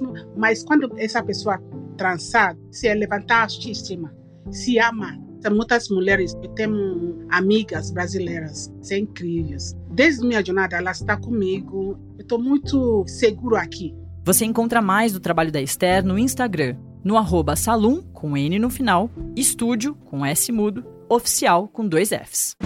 não. Mas quando essa pessoa trançada, se é levantar a autoestima, se ama. Muitas mulheres, eu tenho amigas brasileiras, são incríveis. Desde minha jornada, ela está comigo. Eu estou muito seguro aqui. Você encontra mais do trabalho da Esther no Instagram, no arroba salum, com N no final, estúdio, com S mudo, oficial, com dois Fs.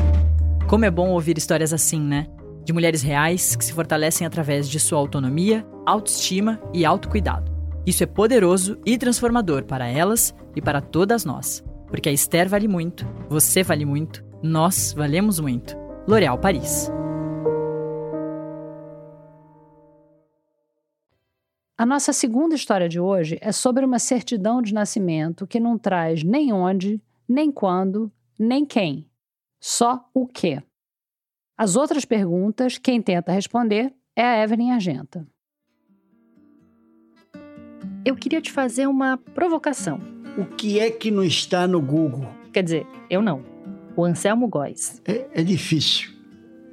Como é bom ouvir histórias assim, né? De mulheres reais que se fortalecem através de sua autonomia, autoestima e autocuidado. Isso é poderoso e transformador para elas e para todas nós. Porque a Esther vale muito, você vale muito, nós valemos muito. L'Oréal Paris. A nossa segunda história de hoje é sobre uma certidão de nascimento que não traz nem onde, nem quando, nem quem. Só o que. As outras perguntas, quem tenta responder é a Evelyn Argenta. Eu queria te fazer uma provocação. O que é que não está no Google? Quer dizer, eu não. o Anselmo Góes. É, é difícil.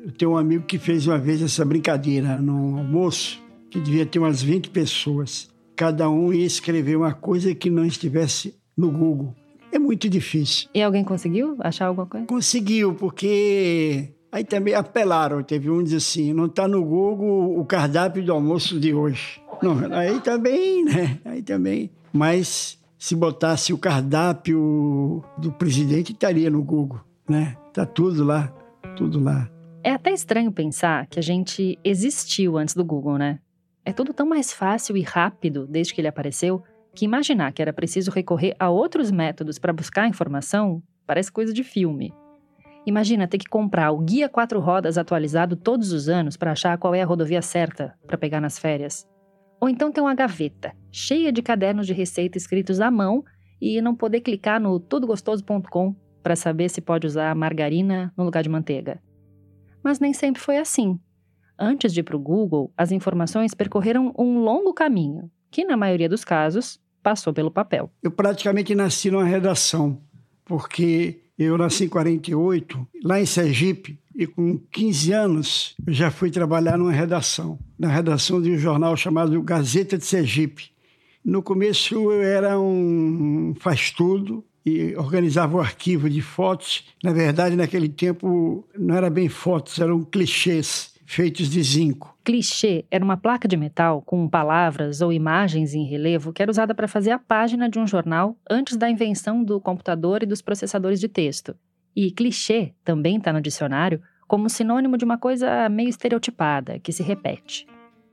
Eu tenho um amigo que fez uma vez essa brincadeira num almoço, que devia ter umas 20 pessoas. Cada um ia escrever uma coisa que não estivesse no Google. É muito difícil. E alguém conseguiu achar alguma coisa? Conseguiu, porque aí também apelaram. Teve um que disse assim: não está no Google o cardápio do almoço de hoje. Não, aí também, né? Aí também. Mas se botasse o cardápio do presidente, estaria no Google, né? Tá tudo lá, tudo lá. É até estranho pensar que a gente existiu antes do Google, né? É tudo tão mais fácil e rápido desde que ele apareceu que imaginar que era preciso recorrer a outros métodos para buscar informação parece coisa de filme. Imagina ter que comprar o guia quatro rodas atualizado todos os anos para achar qual é a rodovia certa para pegar nas férias. Ou então ter uma gaveta cheia de cadernos de receita escritos à mão e não poder clicar no tudogostoso.com para saber se pode usar margarina no lugar de manteiga. Mas nem sempre foi assim. Antes de ir para o Google, as informações percorreram um longo caminho, que, na maioria dos casos, passou pelo papel. Eu praticamente nasci numa redação, porque eu nasci em 48, lá em Sergipe, e com 15 anos eu já fui trabalhar numa redação, na redação de um jornal chamado Gazeta de Sergipe. No começo eu era um faz-tudo, e organizava o arquivo de fotos. Na verdade, naquele tempo não era bem fotos, eram clichês feitos de zinco. Clichê era uma placa de metal com palavras ou imagens em relevo que era usada para fazer a página de um jornal antes da invenção do computador e dos processadores de texto. E clichê também está no dicionário como sinônimo de uma coisa meio estereotipada, que se repete.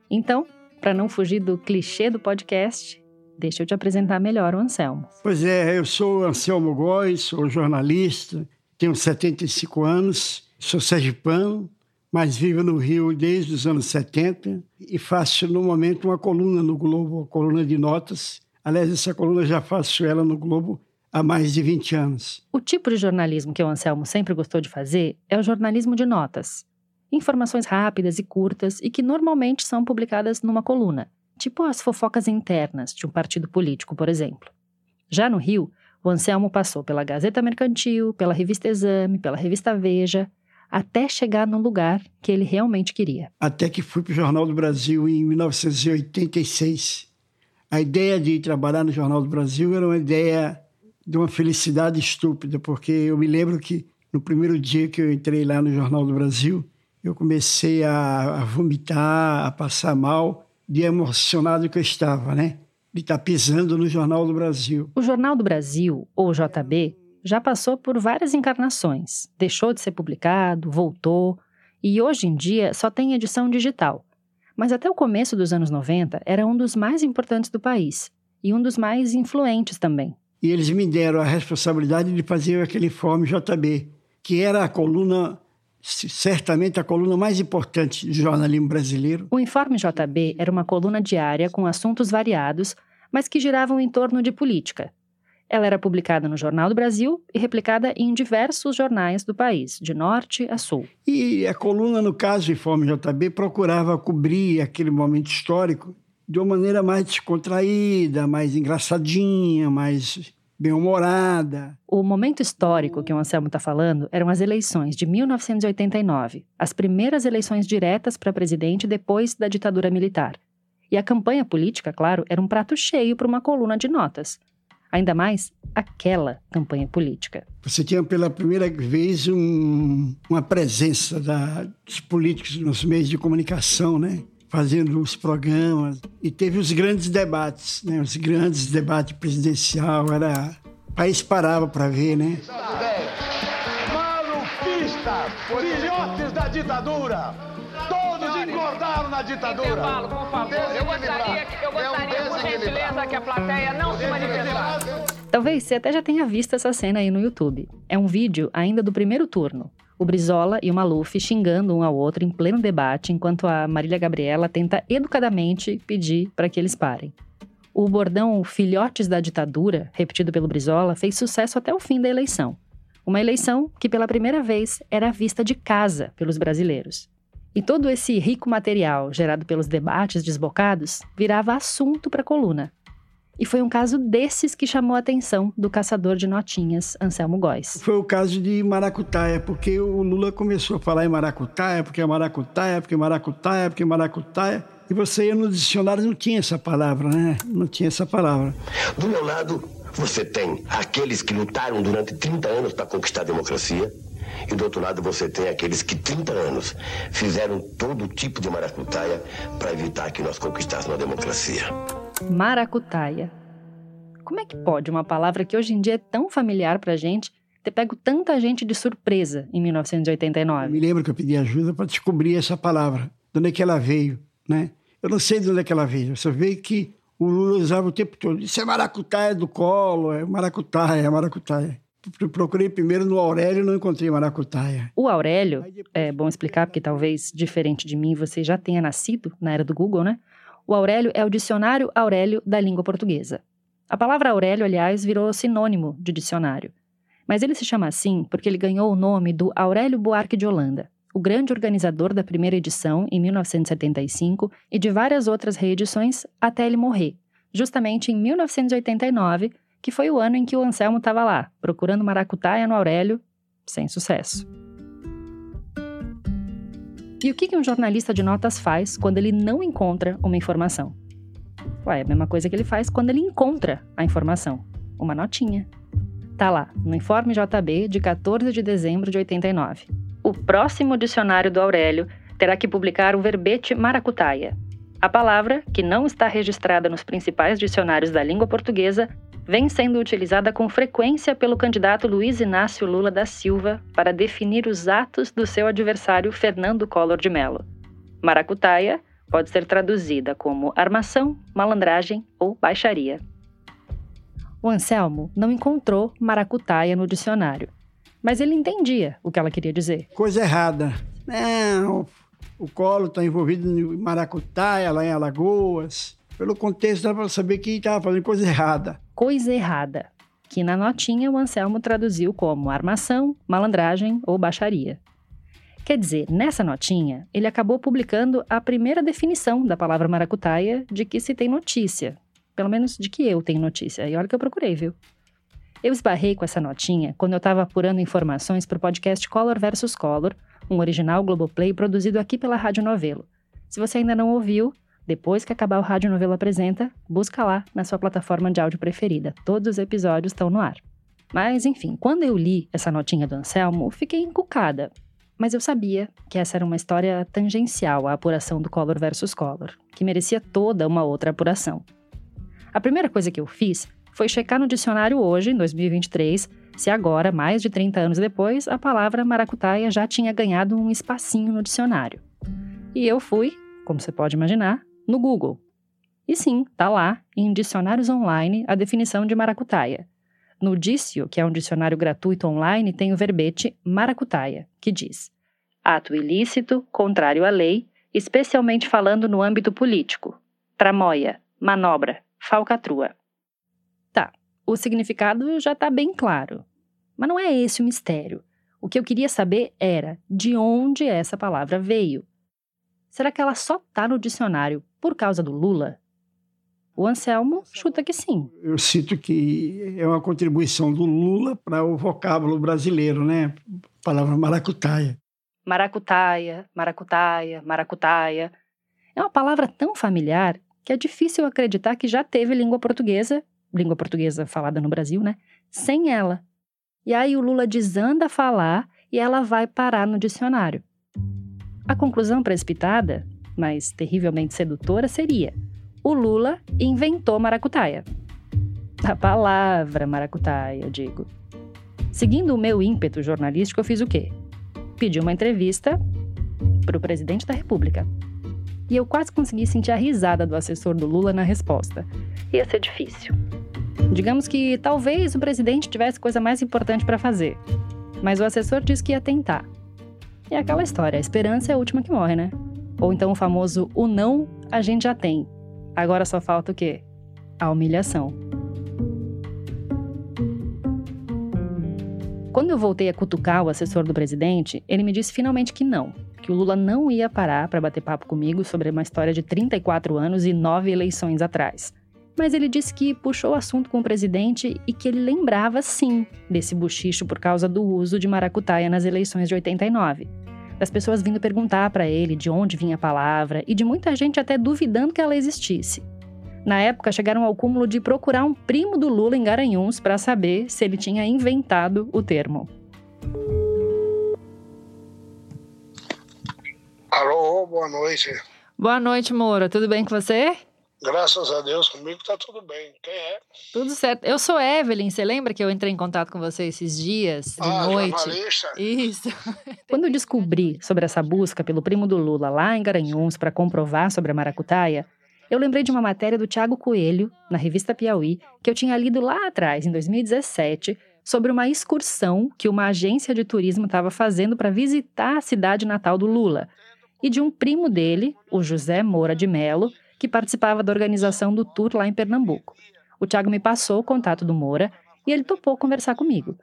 Então, para não fugir do clichê do podcast, Deixa eu te apresentar melhor o Anselmo. Pois é, eu sou Anselmo Góes, sou jornalista, tenho 75 anos, sou sergipano, mas vivo no Rio desde os anos 70 e faço no momento uma coluna no Globo, uma coluna de notas. Aliás, essa coluna já faço ela no Globo há mais de 20 anos. O tipo de jornalismo que o Anselmo sempre gostou de fazer é o jornalismo de notas. Informações rápidas e curtas e que normalmente são publicadas numa coluna tipo as fofocas internas de um partido político, por exemplo. Já no Rio, o Anselmo passou pela Gazeta Mercantil, pela Revista Exame, pela Revista Veja, até chegar no lugar que ele realmente queria. Até que fui para o Jornal do Brasil em 1986. A ideia de trabalhar no Jornal do Brasil era uma ideia de uma felicidade estúpida, porque eu me lembro que no primeiro dia que eu entrei lá no Jornal do Brasil, eu comecei a, a vomitar, a passar mal, de emocionado que eu estava, né? De estar pisando no Jornal do Brasil. O Jornal do Brasil, ou JB, já passou por várias encarnações. Deixou de ser publicado, voltou, e hoje em dia só tem edição digital. Mas até o começo dos anos 90 era um dos mais importantes do país e um dos mais influentes também. E eles me deram a responsabilidade de fazer aquele informe JB, que era a coluna certamente a coluna mais importante do jornalismo brasileiro. O Informe JB era uma coluna diária com assuntos variados, mas que giravam em torno de política. Ela era publicada no Jornal do Brasil e replicada em diversos jornais do país, de norte a sul. E a coluna, no caso, Informe JB, procurava cobrir aquele momento histórico de uma maneira mais descontraída, mais engraçadinha, mais bem-humorada. O momento histórico que o Anselmo está falando eram as eleições de 1989, as primeiras eleições diretas para presidente depois da ditadura militar. E a campanha política, claro, era um prato cheio para uma coluna de notas. Ainda mais aquela campanha política. Você tinha pela primeira vez um, uma presença da, dos políticos nos meios de comunicação, né? Fazendo os programas e teve os grandes debates, né? Os grandes debates presidencial, era o país parava para ver, né? Malufistas, filhotes da ditadura. Todos engordaram na ditadura. Intervalo, por favor. Eu gostaria, eu gostaria por gentileza, que a plateia não se manifestasse. Talvez você até já tenha visto essa cena aí no YouTube. É um vídeo ainda do primeiro turno o Brizola e o Maluf xingando um ao outro em pleno debate, enquanto a Marília Gabriela tenta educadamente pedir para que eles parem. O bordão Filhotes da Ditadura, repetido pelo Brizola, fez sucesso até o fim da eleição. Uma eleição que, pela primeira vez, era vista de casa pelos brasileiros. E todo esse rico material gerado pelos debates desbocados virava assunto para a coluna. E foi um caso desses que chamou a atenção do caçador de notinhas, Anselmo Góes. Foi o caso de maracutaia, porque o Lula começou a falar em maracutaia, porque é maracutaia, porque é maracutaia, porque é maracutaia. E você ia no dicionário não tinha essa palavra, né? Não tinha essa palavra. Do meu lado, você tem aqueles que lutaram durante 30 anos para conquistar a democracia. E do outro lado você tem aqueles que 30 anos fizeram todo tipo de maracutaia para evitar que nós conquistássemos a democracia. Maracutaia. Como é que pode uma palavra que hoje em dia é tão familiar pra gente ter pego tanta gente de surpresa em 1989? Eu me lembro que eu pedi ajuda para descobrir essa palavra, de onde é que ela veio, né? Eu não sei de onde é que ela veio, eu só veio que o Lula usava o tempo todo. Isso é maracutaia do colo, é maracutaia, é maracutaia. Procurei primeiro no Aurélio e não encontrei maracutaia. O Aurélio, é bom explicar porque talvez, diferente de mim, você já tenha nascido na era do Google, né? O Aurélio é o dicionário Aurélio da língua portuguesa. A palavra Aurélio, aliás, virou sinônimo de dicionário. Mas ele se chama assim porque ele ganhou o nome do Aurélio Buarque de Holanda, o grande organizador da primeira edição, em 1975, e de várias outras reedições até ele morrer, justamente em 1989, que foi o ano em que o Anselmo estava lá, procurando maracutaia no Aurélio, sem sucesso. E o que um jornalista de notas faz quando ele não encontra uma informação? Ué, é a mesma coisa que ele faz quando ele encontra a informação. Uma notinha. Tá lá, no informe JB de 14 de dezembro de 89. O próximo dicionário do Aurélio terá que publicar o verbete maracutaia. A palavra, que não está registrada nos principais dicionários da língua portuguesa, vem sendo utilizada com frequência pelo candidato Luiz Inácio Lula da Silva para definir os atos do seu adversário Fernando Collor de Mello. Maracutaia pode ser traduzida como armação, malandragem ou baixaria. O Anselmo não encontrou maracutaia no dicionário, mas ele entendia o que ela queria dizer. Coisa errada. Não, o Collor está envolvido em maracutaia lá em Alagoas. Pelo contexto, dá para saber que estava fazendo coisa errada coisa errada, que na notinha o Anselmo traduziu como armação, malandragem ou baixaria. Quer dizer, nessa notinha, ele acabou publicando a primeira definição da palavra maracutaia de que se tem notícia. Pelo menos de que eu tenho notícia. E olha que eu procurei, viu? Eu esbarrei com essa notinha quando eu estava apurando informações para o podcast Color vs Color, um original Globoplay produzido aqui pela Rádio Novelo. Se você ainda não ouviu, depois que acabar o Rádio Novela Apresenta, busca lá na sua plataforma de áudio preferida. Todos os episódios estão no ar. Mas, enfim, quando eu li essa notinha do Anselmo, fiquei encucada. Mas eu sabia que essa era uma história tangencial à apuração do Collor versus Collor, que merecia toda uma outra apuração. A primeira coisa que eu fiz foi checar no dicionário hoje, em 2023, se agora, mais de 30 anos depois, a palavra maracutaia já tinha ganhado um espacinho no dicionário. E eu fui, como você pode imaginar, no Google. E sim, tá lá, em dicionários online, a definição de maracutaia. No Dício, que é um dicionário gratuito online, tem o verbete maracutaia, que diz: ato ilícito, contrário à lei, especialmente falando no âmbito político. Tramóia, manobra, falcatrua. Tá, o significado já está bem claro. Mas não é esse o mistério. O que eu queria saber era de onde essa palavra veio. Será que ela só está no dicionário por causa do Lula? O Anselmo chuta que sim. Eu cito que é uma contribuição do Lula para o vocábulo brasileiro, né? A palavra maracutaia. Maracutaia, maracutaia, maracutaia. É uma palavra tão familiar que é difícil acreditar que já teve língua portuguesa, língua portuguesa falada no Brasil, né? Sem ela. E aí o Lula desanda a falar e ela vai parar no dicionário. A conclusão precipitada, mas terrivelmente sedutora, seria: o Lula inventou maracutaia. A palavra maracutaia, digo. Seguindo o meu ímpeto jornalístico, eu fiz o quê? Pedi uma entrevista para o presidente da República. E eu quase consegui sentir a risada do assessor do Lula na resposta. Ia ser difícil. Digamos que talvez o presidente tivesse coisa mais importante para fazer. Mas o assessor disse que ia tentar. E é aquela história, a esperança é a última que morre, né? Ou então o famoso o não a gente já tem. Agora só falta o quê? A humilhação. Quando eu voltei a cutucar o assessor do presidente, ele me disse finalmente que não, que o Lula não ia parar para bater papo comigo sobre uma história de 34 anos e nove eleições atrás. Mas ele disse que puxou o assunto com o presidente e que ele lembrava sim desse buchicho por causa do uso de maracutaia nas eleições de 89. Das pessoas vindo perguntar para ele de onde vinha a palavra e de muita gente até duvidando que ela existisse. Na época, chegaram ao cúmulo de procurar um primo do Lula em Garanhuns para saber se ele tinha inventado o termo. Alô, boa noite. Boa noite, Moura. Tudo bem com você? Graças a Deus, comigo tá tudo bem. Quem é? Tudo certo. Eu sou Evelyn. Você lembra que eu entrei em contato com você esses dias, de ah, noite? Jornalista. Isso. Quando eu descobri sobre essa busca pelo primo do Lula lá em Garanhuns para comprovar sobre a maracutaia, eu lembrei de uma matéria do Tiago Coelho, na revista Piauí, que eu tinha lido lá atrás, em 2017, sobre uma excursão que uma agência de turismo estava fazendo para visitar a cidade natal do Lula. E de um primo dele, o José Moura de Melo, que participava da organização do tour lá em Pernambuco. O Tiago me passou o contato do Moura e ele topou conversar comigo.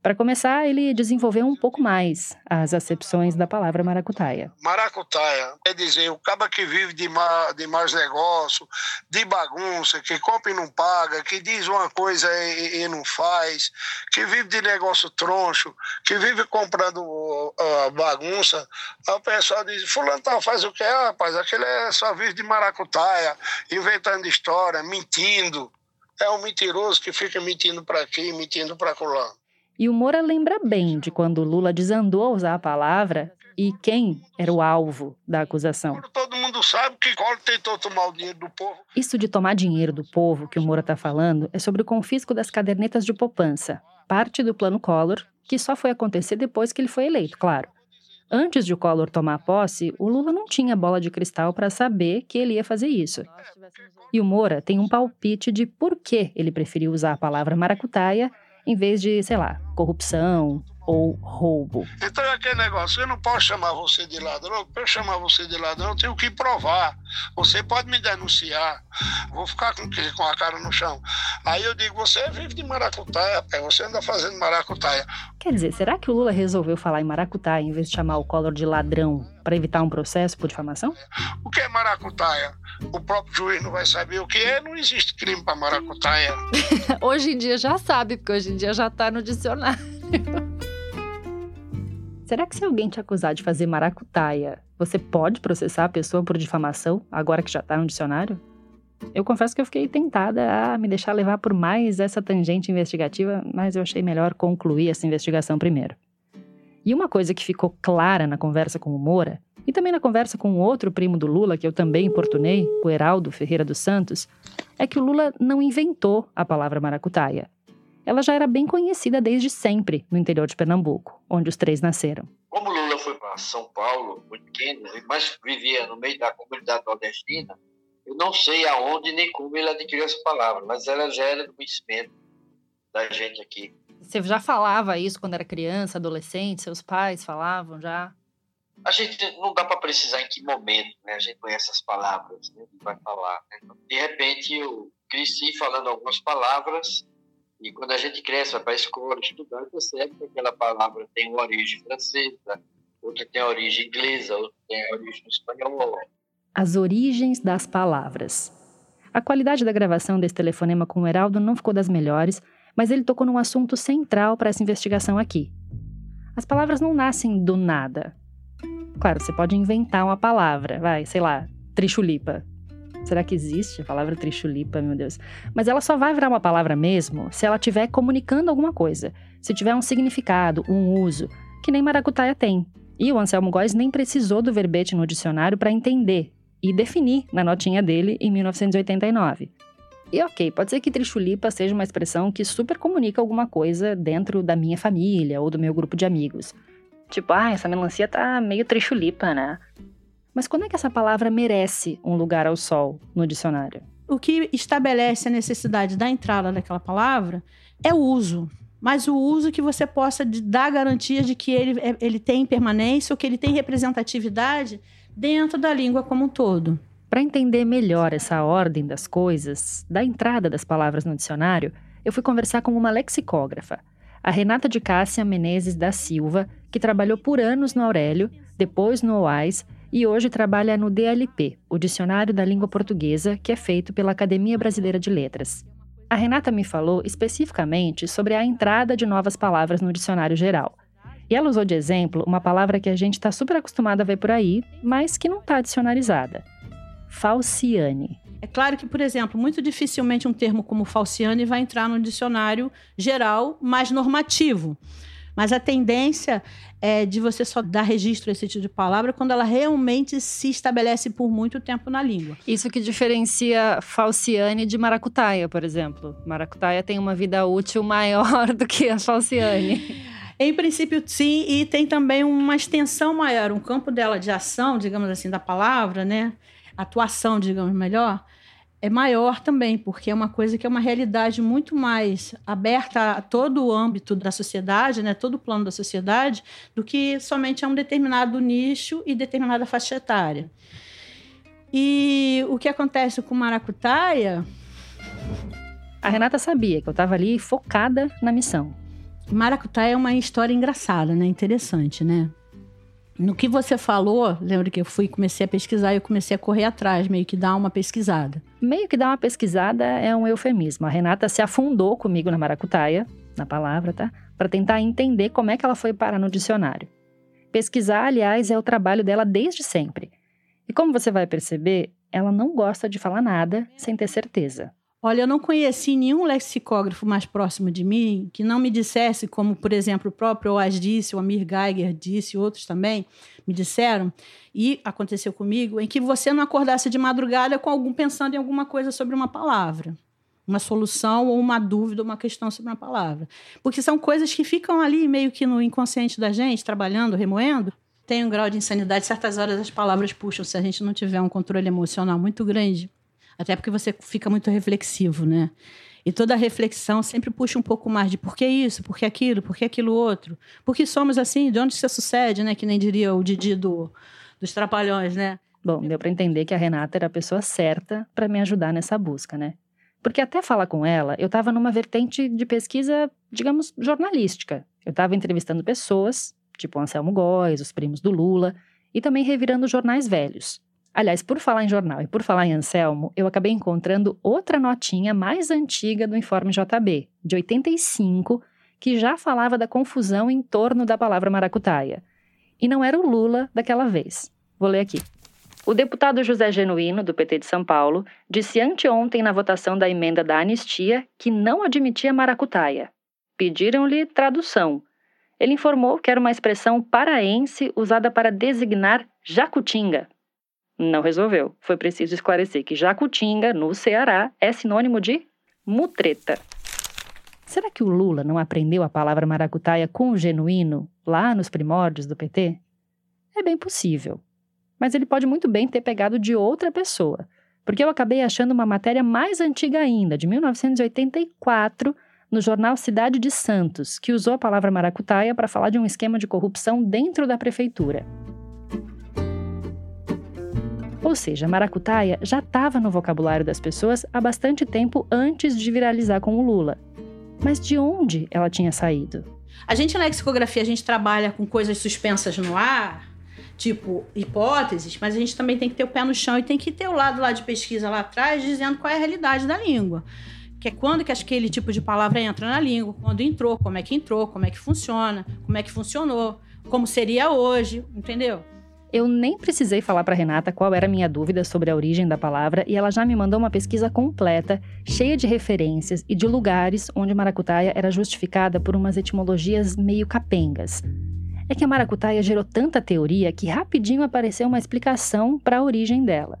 Para começar, ele desenvolveu um pouco mais as acepções da palavra maracutaia. Maracutaia quer dizer o caba que vive de, ma, de mais negócio, de bagunça, que compra e não paga, que diz uma coisa e, e não faz, que vive de negócio troncho, que vive comprando uh, bagunça. O pessoal diz: Fulano tá, faz o que? Ah, rapaz, aquele é só vive de maracutaia, inventando história, mentindo. É um mentiroso que fica mentindo para aqui, mentindo para lá. E o Moura lembra bem de quando Lula desandou a usar a palavra e quem era o alvo da acusação. Todo mundo sabe que Collor tentou tomar o dinheiro do povo. Isso de tomar dinheiro do povo que o Moura está falando é sobre o confisco das cadernetas de poupança, parte do plano Collor, que só foi acontecer depois que ele foi eleito, claro. Antes de o Collor tomar posse, o Lula não tinha bola de cristal para saber que ele ia fazer isso. E o Moura tem um palpite de por que ele preferiu usar a palavra maracutaia em vez de, sei lá, corrupção ou roubo. Então é aquele negócio, eu não posso chamar você de ladrão, para eu chamar você de ladrão eu tenho que provar. Você pode me denunciar, vou ficar com, com a cara no chão. Aí eu digo, você vive de maracutaia, você anda fazendo maracutaia. Quer dizer, será que o Lula resolveu falar em maracutaia em vez de chamar o Collor de ladrão para evitar um processo por difamação? O que é maracutaia? O próprio juiz não vai saber o que é, não existe crime para maracutaia. hoje em dia já sabe, porque hoje em dia já está no dicionário. Será que se alguém te acusar de fazer maracutaia, você pode processar a pessoa por difamação, agora que já está no dicionário? Eu confesso que eu fiquei tentada a me deixar levar por mais essa tangente investigativa, mas eu achei melhor concluir essa investigação primeiro. E uma coisa que ficou clara na conversa com o Moura, e também na conversa com outro primo do Lula, que eu também importunei, o Heraldo Ferreira dos Santos, é que o Lula não inventou a palavra maracutaia ela já era bem conhecida desde sempre no interior de Pernambuco, onde os três nasceram. Como Lula foi para São Paulo, muito pequeno, mas vivia no meio da comunidade nordestina, eu não sei aonde nem como ele adquiriu essa palavra, mas ela já era do conhecimento da gente aqui. Você já falava isso quando era criança, adolescente? Seus pais falavam já? A gente não dá para precisar em que momento né, a gente conhece as palavras, né, vai falar. Né? De repente eu cresci falando algumas palavras e quando a gente cresce, vai para a escola, estudar, percebe que aquela palavra tem uma origem francesa, outra tem origem inglesa, outra tem origem espanhola. As origens das palavras. A qualidade da gravação desse telefonema com o Heraldo não ficou das melhores, mas ele tocou num assunto central para essa investigação aqui. As palavras não nascem do nada. Claro, você pode inventar uma palavra, vai, sei lá, trichulipa. Será que existe a palavra trichulipa, meu Deus? Mas ela só vai virar uma palavra mesmo se ela estiver comunicando alguma coisa, se tiver um significado, um uso, que nem maracutaia tem. E o Anselmo Góes nem precisou do verbete no dicionário para entender e definir na notinha dele em 1989. E ok, pode ser que trichulipa seja uma expressão que super comunica alguma coisa dentro da minha família ou do meu grupo de amigos. Tipo, ah, essa melancia tá meio trichulipa, né? Mas quando é que essa palavra merece um lugar ao sol no dicionário? O que estabelece a necessidade da entrada daquela palavra é o uso. Mas o uso que você possa dar garantia de que ele, é, ele tem permanência ou que ele tem representatividade dentro da língua como um todo. Para entender melhor essa ordem das coisas, da entrada das palavras no dicionário, eu fui conversar com uma lexicógrafa, a Renata de Cássia Menezes da Silva, que trabalhou por anos no Aurélio, depois no OAS e hoje trabalha no DLP, o Dicionário da Língua Portuguesa, que é feito pela Academia Brasileira de Letras. A Renata me falou especificamente sobre a entrada de novas palavras no dicionário geral. E ela usou de exemplo uma palavra que a gente está super acostumado a ver por aí, mas que não está dicionarizada: falciane. É claro que, por exemplo, muito dificilmente um termo como falciane vai entrar no dicionário geral mais normativo. Mas a tendência é de você só dar registro a esse tipo de palavra quando ela realmente se estabelece por muito tempo na língua. Isso que diferencia falciane de maracutaia, por exemplo. Maracutaia tem uma vida útil maior do que a falciane. Em princípio, sim, e tem também uma extensão maior, um campo dela de ação, digamos assim, da palavra, né? Atuação, digamos melhor, é maior também, porque é uma coisa que é uma realidade muito mais aberta a todo o âmbito da sociedade, né, todo o plano da sociedade, do que somente a um determinado nicho e determinada faixa etária. E o que acontece com Maracutaia? A Renata sabia que eu estava ali focada na missão. Maracutaia é uma história engraçada, né? Interessante, né? No que você falou, lembra que eu fui comecei a pesquisar e eu comecei a correr atrás, meio que dar uma pesquisada. Meio que dar uma pesquisada é um eufemismo. A Renata se afundou comigo na maracutaia, na palavra, tá? Para tentar entender como é que ela foi parar no dicionário. Pesquisar, aliás, é o trabalho dela desde sempre. E como você vai perceber, ela não gosta de falar nada sem ter certeza. Olha, eu não conheci nenhum lexicógrafo mais próximo de mim que não me dissesse, como, por exemplo, o próprio Oaz disse, o Amir Geiger disse, outros também me disseram, e aconteceu comigo, em que você não acordasse de madrugada com algum pensando em alguma coisa sobre uma palavra, uma solução ou uma dúvida, uma questão sobre uma palavra. Porque são coisas que ficam ali meio que no inconsciente da gente, trabalhando, remoendo. Tem um grau de insanidade, certas horas as palavras puxam, se a gente não tiver um controle emocional muito grande até porque você fica muito reflexivo, né? E toda reflexão sempre puxa um pouco mais de por que isso, por que aquilo, por que aquilo outro. Por que somos assim? De onde isso sucede, né? Que nem diria o Didi do, dos Trapalhões, né? Bom, deu para entender que a Renata era a pessoa certa para me ajudar nessa busca, né? Porque até falar com ela, eu estava numa vertente de pesquisa, digamos, jornalística. Eu estava entrevistando pessoas, tipo o Anselmo Góes, os primos do Lula, e também revirando jornais velhos. Aliás, por falar em jornal e por falar em Anselmo, eu acabei encontrando outra notinha mais antiga do Informe JB, de 85, que já falava da confusão em torno da palavra maracutaia. E não era o Lula daquela vez. Vou ler aqui. O deputado José Genuíno, do PT de São Paulo, disse anteontem na votação da emenda da anistia que não admitia maracutaia. Pediram-lhe tradução. Ele informou que era uma expressão paraense usada para designar jacutinga, não resolveu. Foi preciso esclarecer que Jacutinga, no Ceará, é sinônimo de mutreta. Será que o Lula não aprendeu a palavra maracutaia com o genuíno lá nos primórdios do PT? É bem possível. Mas ele pode muito bem ter pegado de outra pessoa, porque eu acabei achando uma matéria mais antiga ainda, de 1984, no jornal Cidade de Santos, que usou a palavra maracutaia para falar de um esquema de corrupção dentro da prefeitura. Ou seja, maracutaia já estava no vocabulário das pessoas há bastante tempo antes de viralizar com o Lula. Mas de onde ela tinha saído? A gente na lexicografia a gente trabalha com coisas suspensas no ar, tipo hipóteses, mas a gente também tem que ter o pé no chão e tem que ter o lado lá de pesquisa lá atrás dizendo qual é a realidade da língua. Que é quando que aquele tipo de palavra entra na língua, quando entrou, como é que entrou, como é que funciona, como é que funcionou, como seria hoje, entendeu? Eu nem precisei falar para Renata qual era a minha dúvida sobre a origem da palavra e ela já me mandou uma pesquisa completa, cheia de referências e de lugares onde maracutaia era justificada por umas etimologias meio capengas. É que a maracutaia gerou tanta teoria que rapidinho apareceu uma explicação para a origem dela.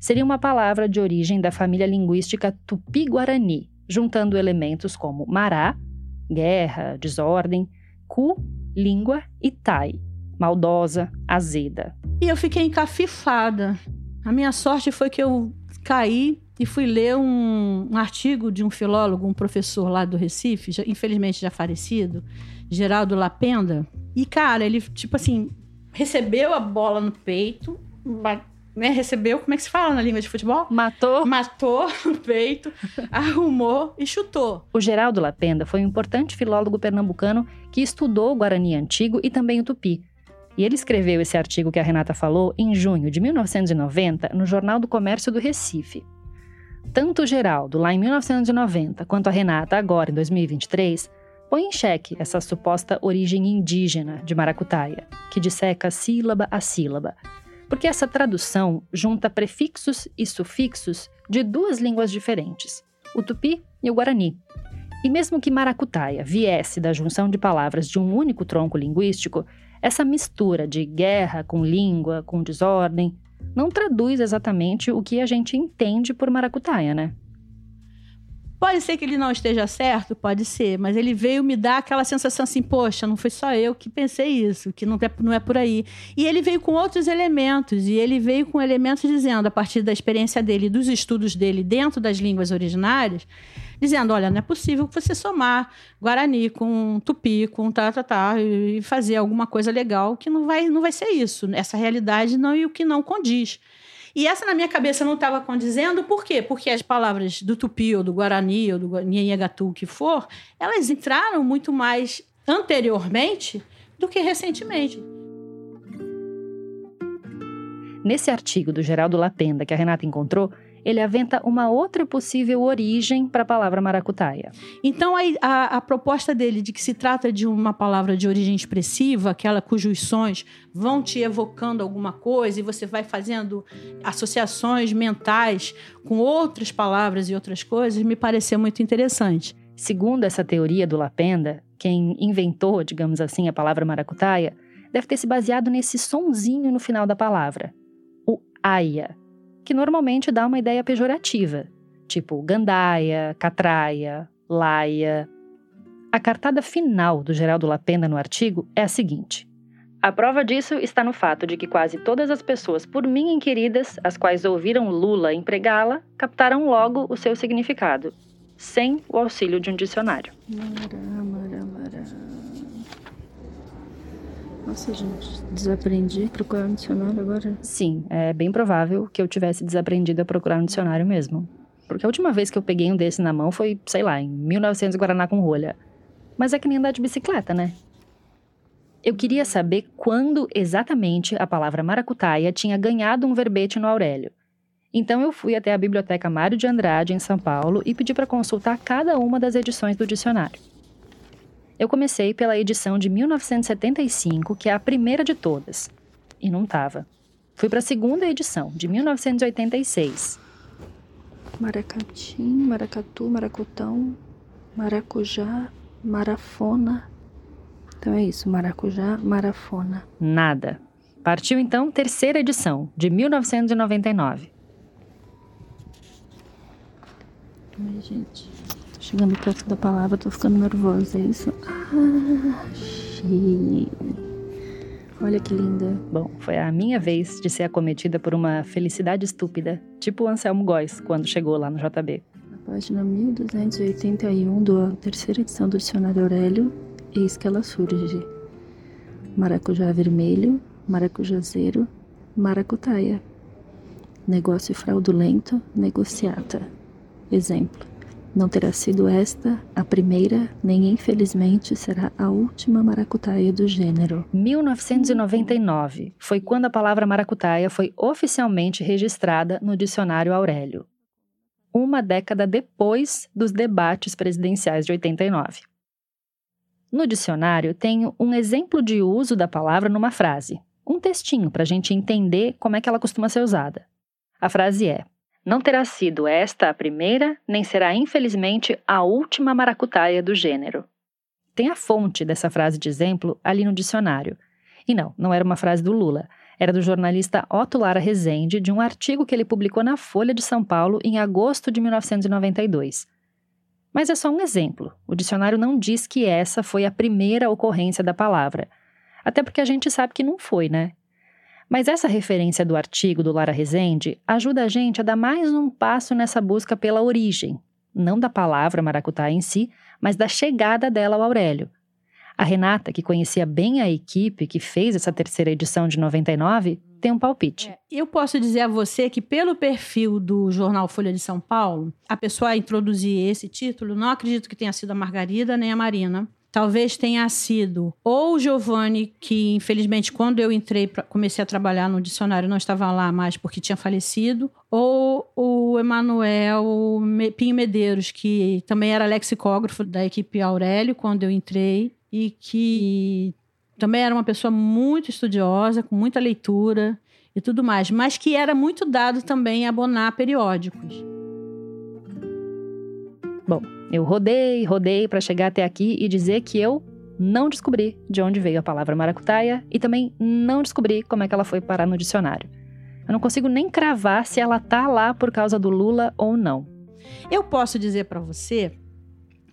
Seria uma palavra de origem da família linguística tupi-guarani, juntando elementos como mará, guerra, desordem, cu, língua e tai, maldosa, azeda. E eu fiquei encafifada. A minha sorte foi que eu caí e fui ler um, um artigo de um filólogo, um professor lá do Recife, já, infelizmente já falecido, Geraldo Lapenda. E, cara, ele, tipo assim, recebeu a bola no peito, né, recebeu, como é que se fala na língua de futebol? Matou. Matou no peito, arrumou e chutou. O Geraldo Lapenda foi um importante filólogo pernambucano que estudou o Guarani antigo e também o Tupi. E ele escreveu esse artigo que a Renata falou em junho de 1990 no Jornal do Comércio do Recife. Tanto o Geraldo, lá em 1990, quanto a Renata, agora em 2023, põe em xeque essa suposta origem indígena de maracutaia, que disseca sílaba a sílaba, porque essa tradução junta prefixos e sufixos de duas línguas diferentes, o tupi e o guarani. E mesmo que maracutaia viesse da junção de palavras de um único tronco linguístico, essa mistura de guerra com língua, com desordem, não traduz exatamente o que a gente entende por maracutaia, né? Pode ser que ele não esteja certo, pode ser, mas ele veio me dar aquela sensação assim, poxa, não foi só eu que pensei isso, que não é, não é por aí. E ele veio com outros elementos, e ele veio com elementos dizendo, a partir da experiência dele, dos estudos dele dentro das línguas originárias, dizendo, olha, não é possível você somar Guarani com Tupi, com tá, tá, tá, e fazer alguma coisa legal, que não vai, não vai ser isso. Essa realidade não e o que não condiz. E essa na minha cabeça não estava condizendo, por quê? Porque as palavras do tupi ou do guarani ou do nhanhagatu, que for, elas entraram muito mais anteriormente do que recentemente. Nesse artigo do Geraldo Lapenda que a Renata encontrou, ele aventa uma outra possível origem para a palavra maracutaia. Então, a, a, a, proposta dele de que se trata de uma palavra de origem expressiva, aquela cujos sons vão te evocando alguma coisa e você vai fazendo associações mentais com outras palavras e outras coisas, me pareceu muito interessante. Segundo essa teoria do Lapenda, quem inventou, digamos assim, a palavra maracutaia, deve ter se baseado nesse sonzinho no final da palavra, o aia, que normalmente dá uma ideia pejorativa, tipo gandaia, catraia, laia. A cartada final do Geraldo Lapenda no artigo é a seguinte: a prova disso está no fato de que quase todas as pessoas por mim inquiridas, as quais ouviram Lula empregá-la, captaram logo o seu significado, sem o auxílio de um dicionário. Nossa, gente, desaprendi procurar um dicionário agora? Sim, é bem provável que eu tivesse desaprendido a procurar um dicionário mesmo. Porque a última vez que eu peguei um desse na mão foi, sei lá, em 1900 Guaraná com rolha. Mas é que nem andar de bicicleta, né? Eu queria saber quando exatamente a palavra maracutaia tinha ganhado um verbete no Aurélio. Então eu fui até a Biblioteca Mário de Andrade, em São Paulo, e pedi para consultar cada uma das edições do dicionário. Eu comecei pela edição de 1975, que é a primeira de todas, e não tava. Fui para a segunda edição, de 1986. Maracatim, maracatu, maracutão, maracujá, marafona. Então é isso, maracujá, marafona. Nada. Partiu então terceira edição, de 1999. Ai, gente. Chegando perto da palavra, tô ficando nervosa, é isso? Ah, achei. Olha que linda. Bom, foi a minha vez de ser acometida por uma felicidade estúpida, tipo o Anselmo Góes, quando chegou lá no JB. Na página 1281 da terceira edição do Dicionário Aurélio, eis que ela surge. Maracujá vermelho, maracujazeiro, maracutaia. Negócio fraudulento, negociata. Exemplo. Não terá sido esta a primeira, nem infelizmente será a última maracutaia do gênero. 1999 foi quando a palavra maracutaia foi oficialmente registrada no dicionário Aurélio. Uma década depois dos debates presidenciais de 89. No dicionário tem um exemplo de uso da palavra numa frase, um textinho para a gente entender como é que ela costuma ser usada. A frase é: não terá sido esta a primeira, nem será, infelizmente, a última maracutaia do gênero. Tem a fonte dessa frase de exemplo ali no dicionário. E não, não era uma frase do Lula. Era do jornalista Otto Lara Rezende, de um artigo que ele publicou na Folha de São Paulo em agosto de 1992. Mas é só um exemplo. O dicionário não diz que essa foi a primeira ocorrência da palavra. Até porque a gente sabe que não foi, né? Mas essa referência do artigo do Lara Rezende ajuda a gente a dar mais um passo nessa busca pela origem, não da palavra maracutá em si, mas da chegada dela ao Aurélio. A Renata, que conhecia bem a equipe que fez essa terceira edição de 99, tem um palpite. É, eu posso dizer a você que, pelo perfil do jornal Folha de São Paulo, a pessoa a introduzir esse título, não acredito que tenha sido a Margarida nem a Marina. Talvez tenha sido ou o Giovanni, que infelizmente quando eu entrei, comecei a trabalhar no dicionário, não estava lá mais porque tinha falecido, ou o Emanuel Pinho Medeiros, que também era lexicógrafo da equipe Aurélio quando eu entrei e que também era uma pessoa muito estudiosa, com muita leitura e tudo mais, mas que era muito dado também a abonar periódicos. Bom, eu rodei, rodei para chegar até aqui e dizer que eu não descobri de onde veio a palavra maracutaia e também não descobri como é que ela foi parar no dicionário. Eu não consigo nem cravar se ela tá lá por causa do Lula ou não. Eu posso dizer para você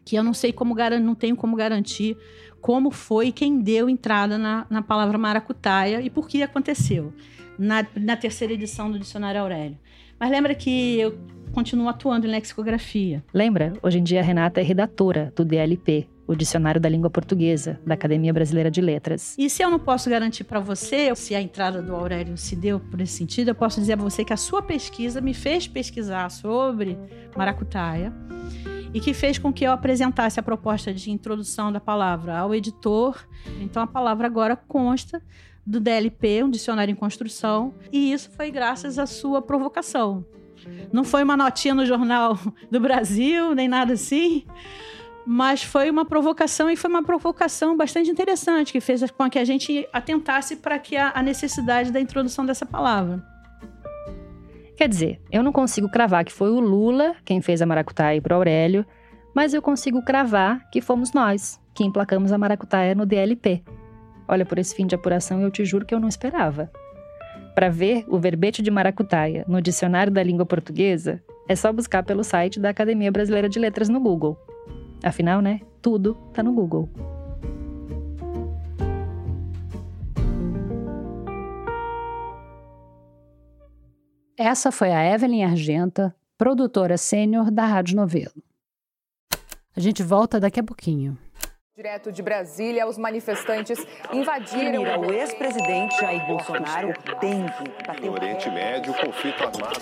que eu não sei como não tenho como garantir como foi quem deu entrada na, na palavra maracutaia e por que aconteceu na, na terceira edição do Dicionário Aurélio. Mas lembra que eu continuo atuando em lexicografia. Lembra? Hoje em dia a Renata é redatora do DLP, o Dicionário da Língua Portuguesa, da Academia Brasileira de Letras. E se eu não posso garantir para você se a entrada do Aurélio se deu por esse sentido, eu posso dizer para você que a sua pesquisa me fez pesquisar sobre maracutaia e que fez com que eu apresentasse a proposta de introdução da palavra ao editor. Então a palavra agora consta do DLP, um dicionário em construção, e isso foi graças à sua provocação. Não foi uma notinha no Jornal do Brasil, nem nada assim. Mas foi uma provocação e foi uma provocação bastante interessante, que fez com que a gente atentasse para que a, necessidade da introdução dessa palavra. Quer dizer, eu não consigo cravar que foi o Lula quem fez a maracutaia para Aurélio, mas eu consigo cravar que fomos nós que emplacamos a maracutaia no DLP. Olha, por esse fim de apuração eu te juro que eu não esperava. Para ver o verbete de maracutaia no dicionário da língua portuguesa, é só buscar pelo site da Academia Brasileira de Letras no Google. Afinal, né? Tudo tá no Google. Essa foi a Evelyn Argenta, produtora sênior da Rádio Novelo. A gente volta daqui a pouquinho. Direto de Brasília, os manifestantes invadiram. o ex-presidente Jair Bolsonaro tem que bater No Oriente Médio, conflito armado.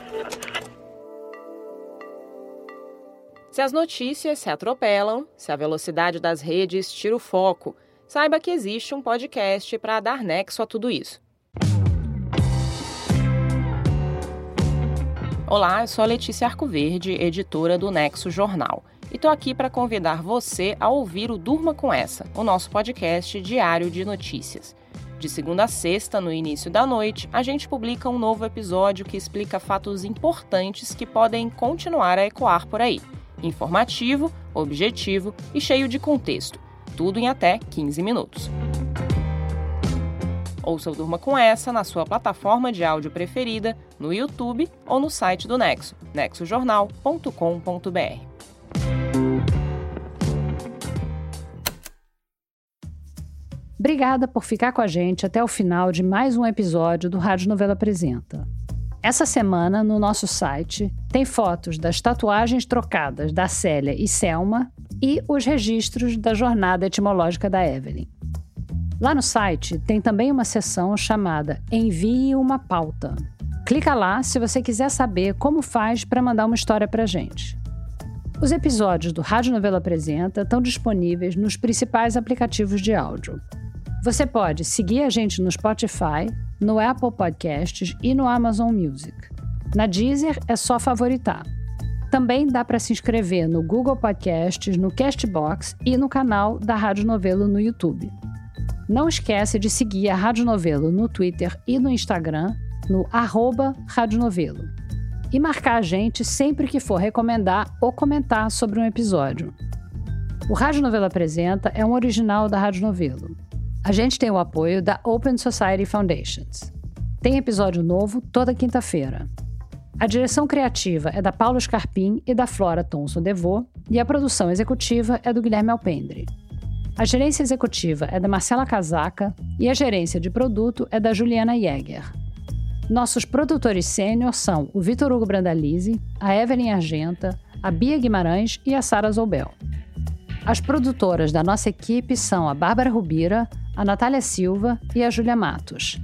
Se as notícias se atropelam, se a velocidade das redes tira o foco, saiba que existe um podcast para dar nexo a tudo isso. Olá, eu sou a Letícia Arcoverde, editora do Nexo Jornal e tô aqui para convidar você a ouvir o Durma com Essa, o nosso podcast diário de notícias. De segunda a sexta, no início da noite, a gente publica um novo episódio que explica fatos importantes que podem continuar a ecoar por aí. Informativo, objetivo e cheio de contexto. Tudo em até 15 minutos. Ouça o Durma com Essa na sua plataforma de áudio preferida, no YouTube ou no site do Nexo, nexojornal.com.br. Obrigada por ficar com a gente até o final de mais um episódio do Rádio Novela Apresenta. Essa semana, no nosso site, tem fotos das tatuagens trocadas da Célia e Selma e os registros da jornada etimológica da Evelyn. Lá no site tem também uma seção chamada Envie uma pauta. Clica lá se você quiser saber como faz para mandar uma história para gente. Os episódios do Rádio Novela Apresenta estão disponíveis nos principais aplicativos de áudio. Você pode seguir a gente no Spotify, no Apple Podcasts e no Amazon Music. Na Deezer é só favoritar. Também dá para se inscrever no Google Podcasts, no Castbox e no canal da Rádio Novelo no YouTube. Não esquece de seguir a Rádio Novelo no Twitter e no Instagram, no arroba Rádio Novelo. E marcar a gente sempre que for recomendar ou comentar sobre um episódio. O Rádio Novelo Apresenta é um original da Rádio Novelo. A gente tem o apoio da Open Society Foundations. Tem episódio novo toda quinta-feira. A direção criativa é da Paulo Scarpim e da Flora Thomson Devô, e a produção executiva é do Guilherme Alpendre. A gerência executiva é da Marcela Casaca e a gerência de produto é da Juliana Jäger. Nossos produtores sênior são o Vitor Hugo Brandalize, a Evelyn Argenta, a Bia Guimarães e a Sara Zoubel. As produtoras da nossa equipe são a Bárbara Rubira, a Natália Silva e a Júlia Matos.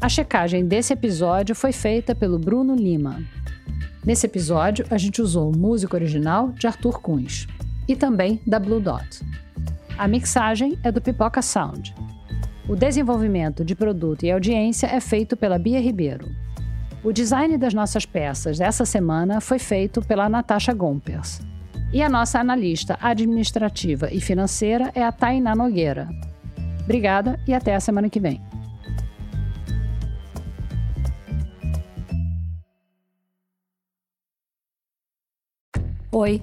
A checagem desse episódio foi feita pelo Bruno Lima. Nesse episódio, a gente usou música original de Arthur Kunz e também da Blue Dot. A mixagem é do Pipoca Sound. O desenvolvimento de produto e audiência é feito pela Bia Ribeiro. O design das nossas peças dessa semana foi feito pela Natasha Gompers. E a nossa analista administrativa e financeira é a Tainá Nogueira. Obrigada e até a semana que vem. Oi!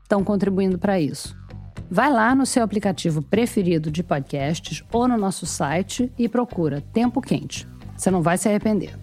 estão contribuindo para isso. Vai lá no seu aplicativo preferido de podcasts ou no nosso site e procura Tempo Quente. Você não vai se arrepender.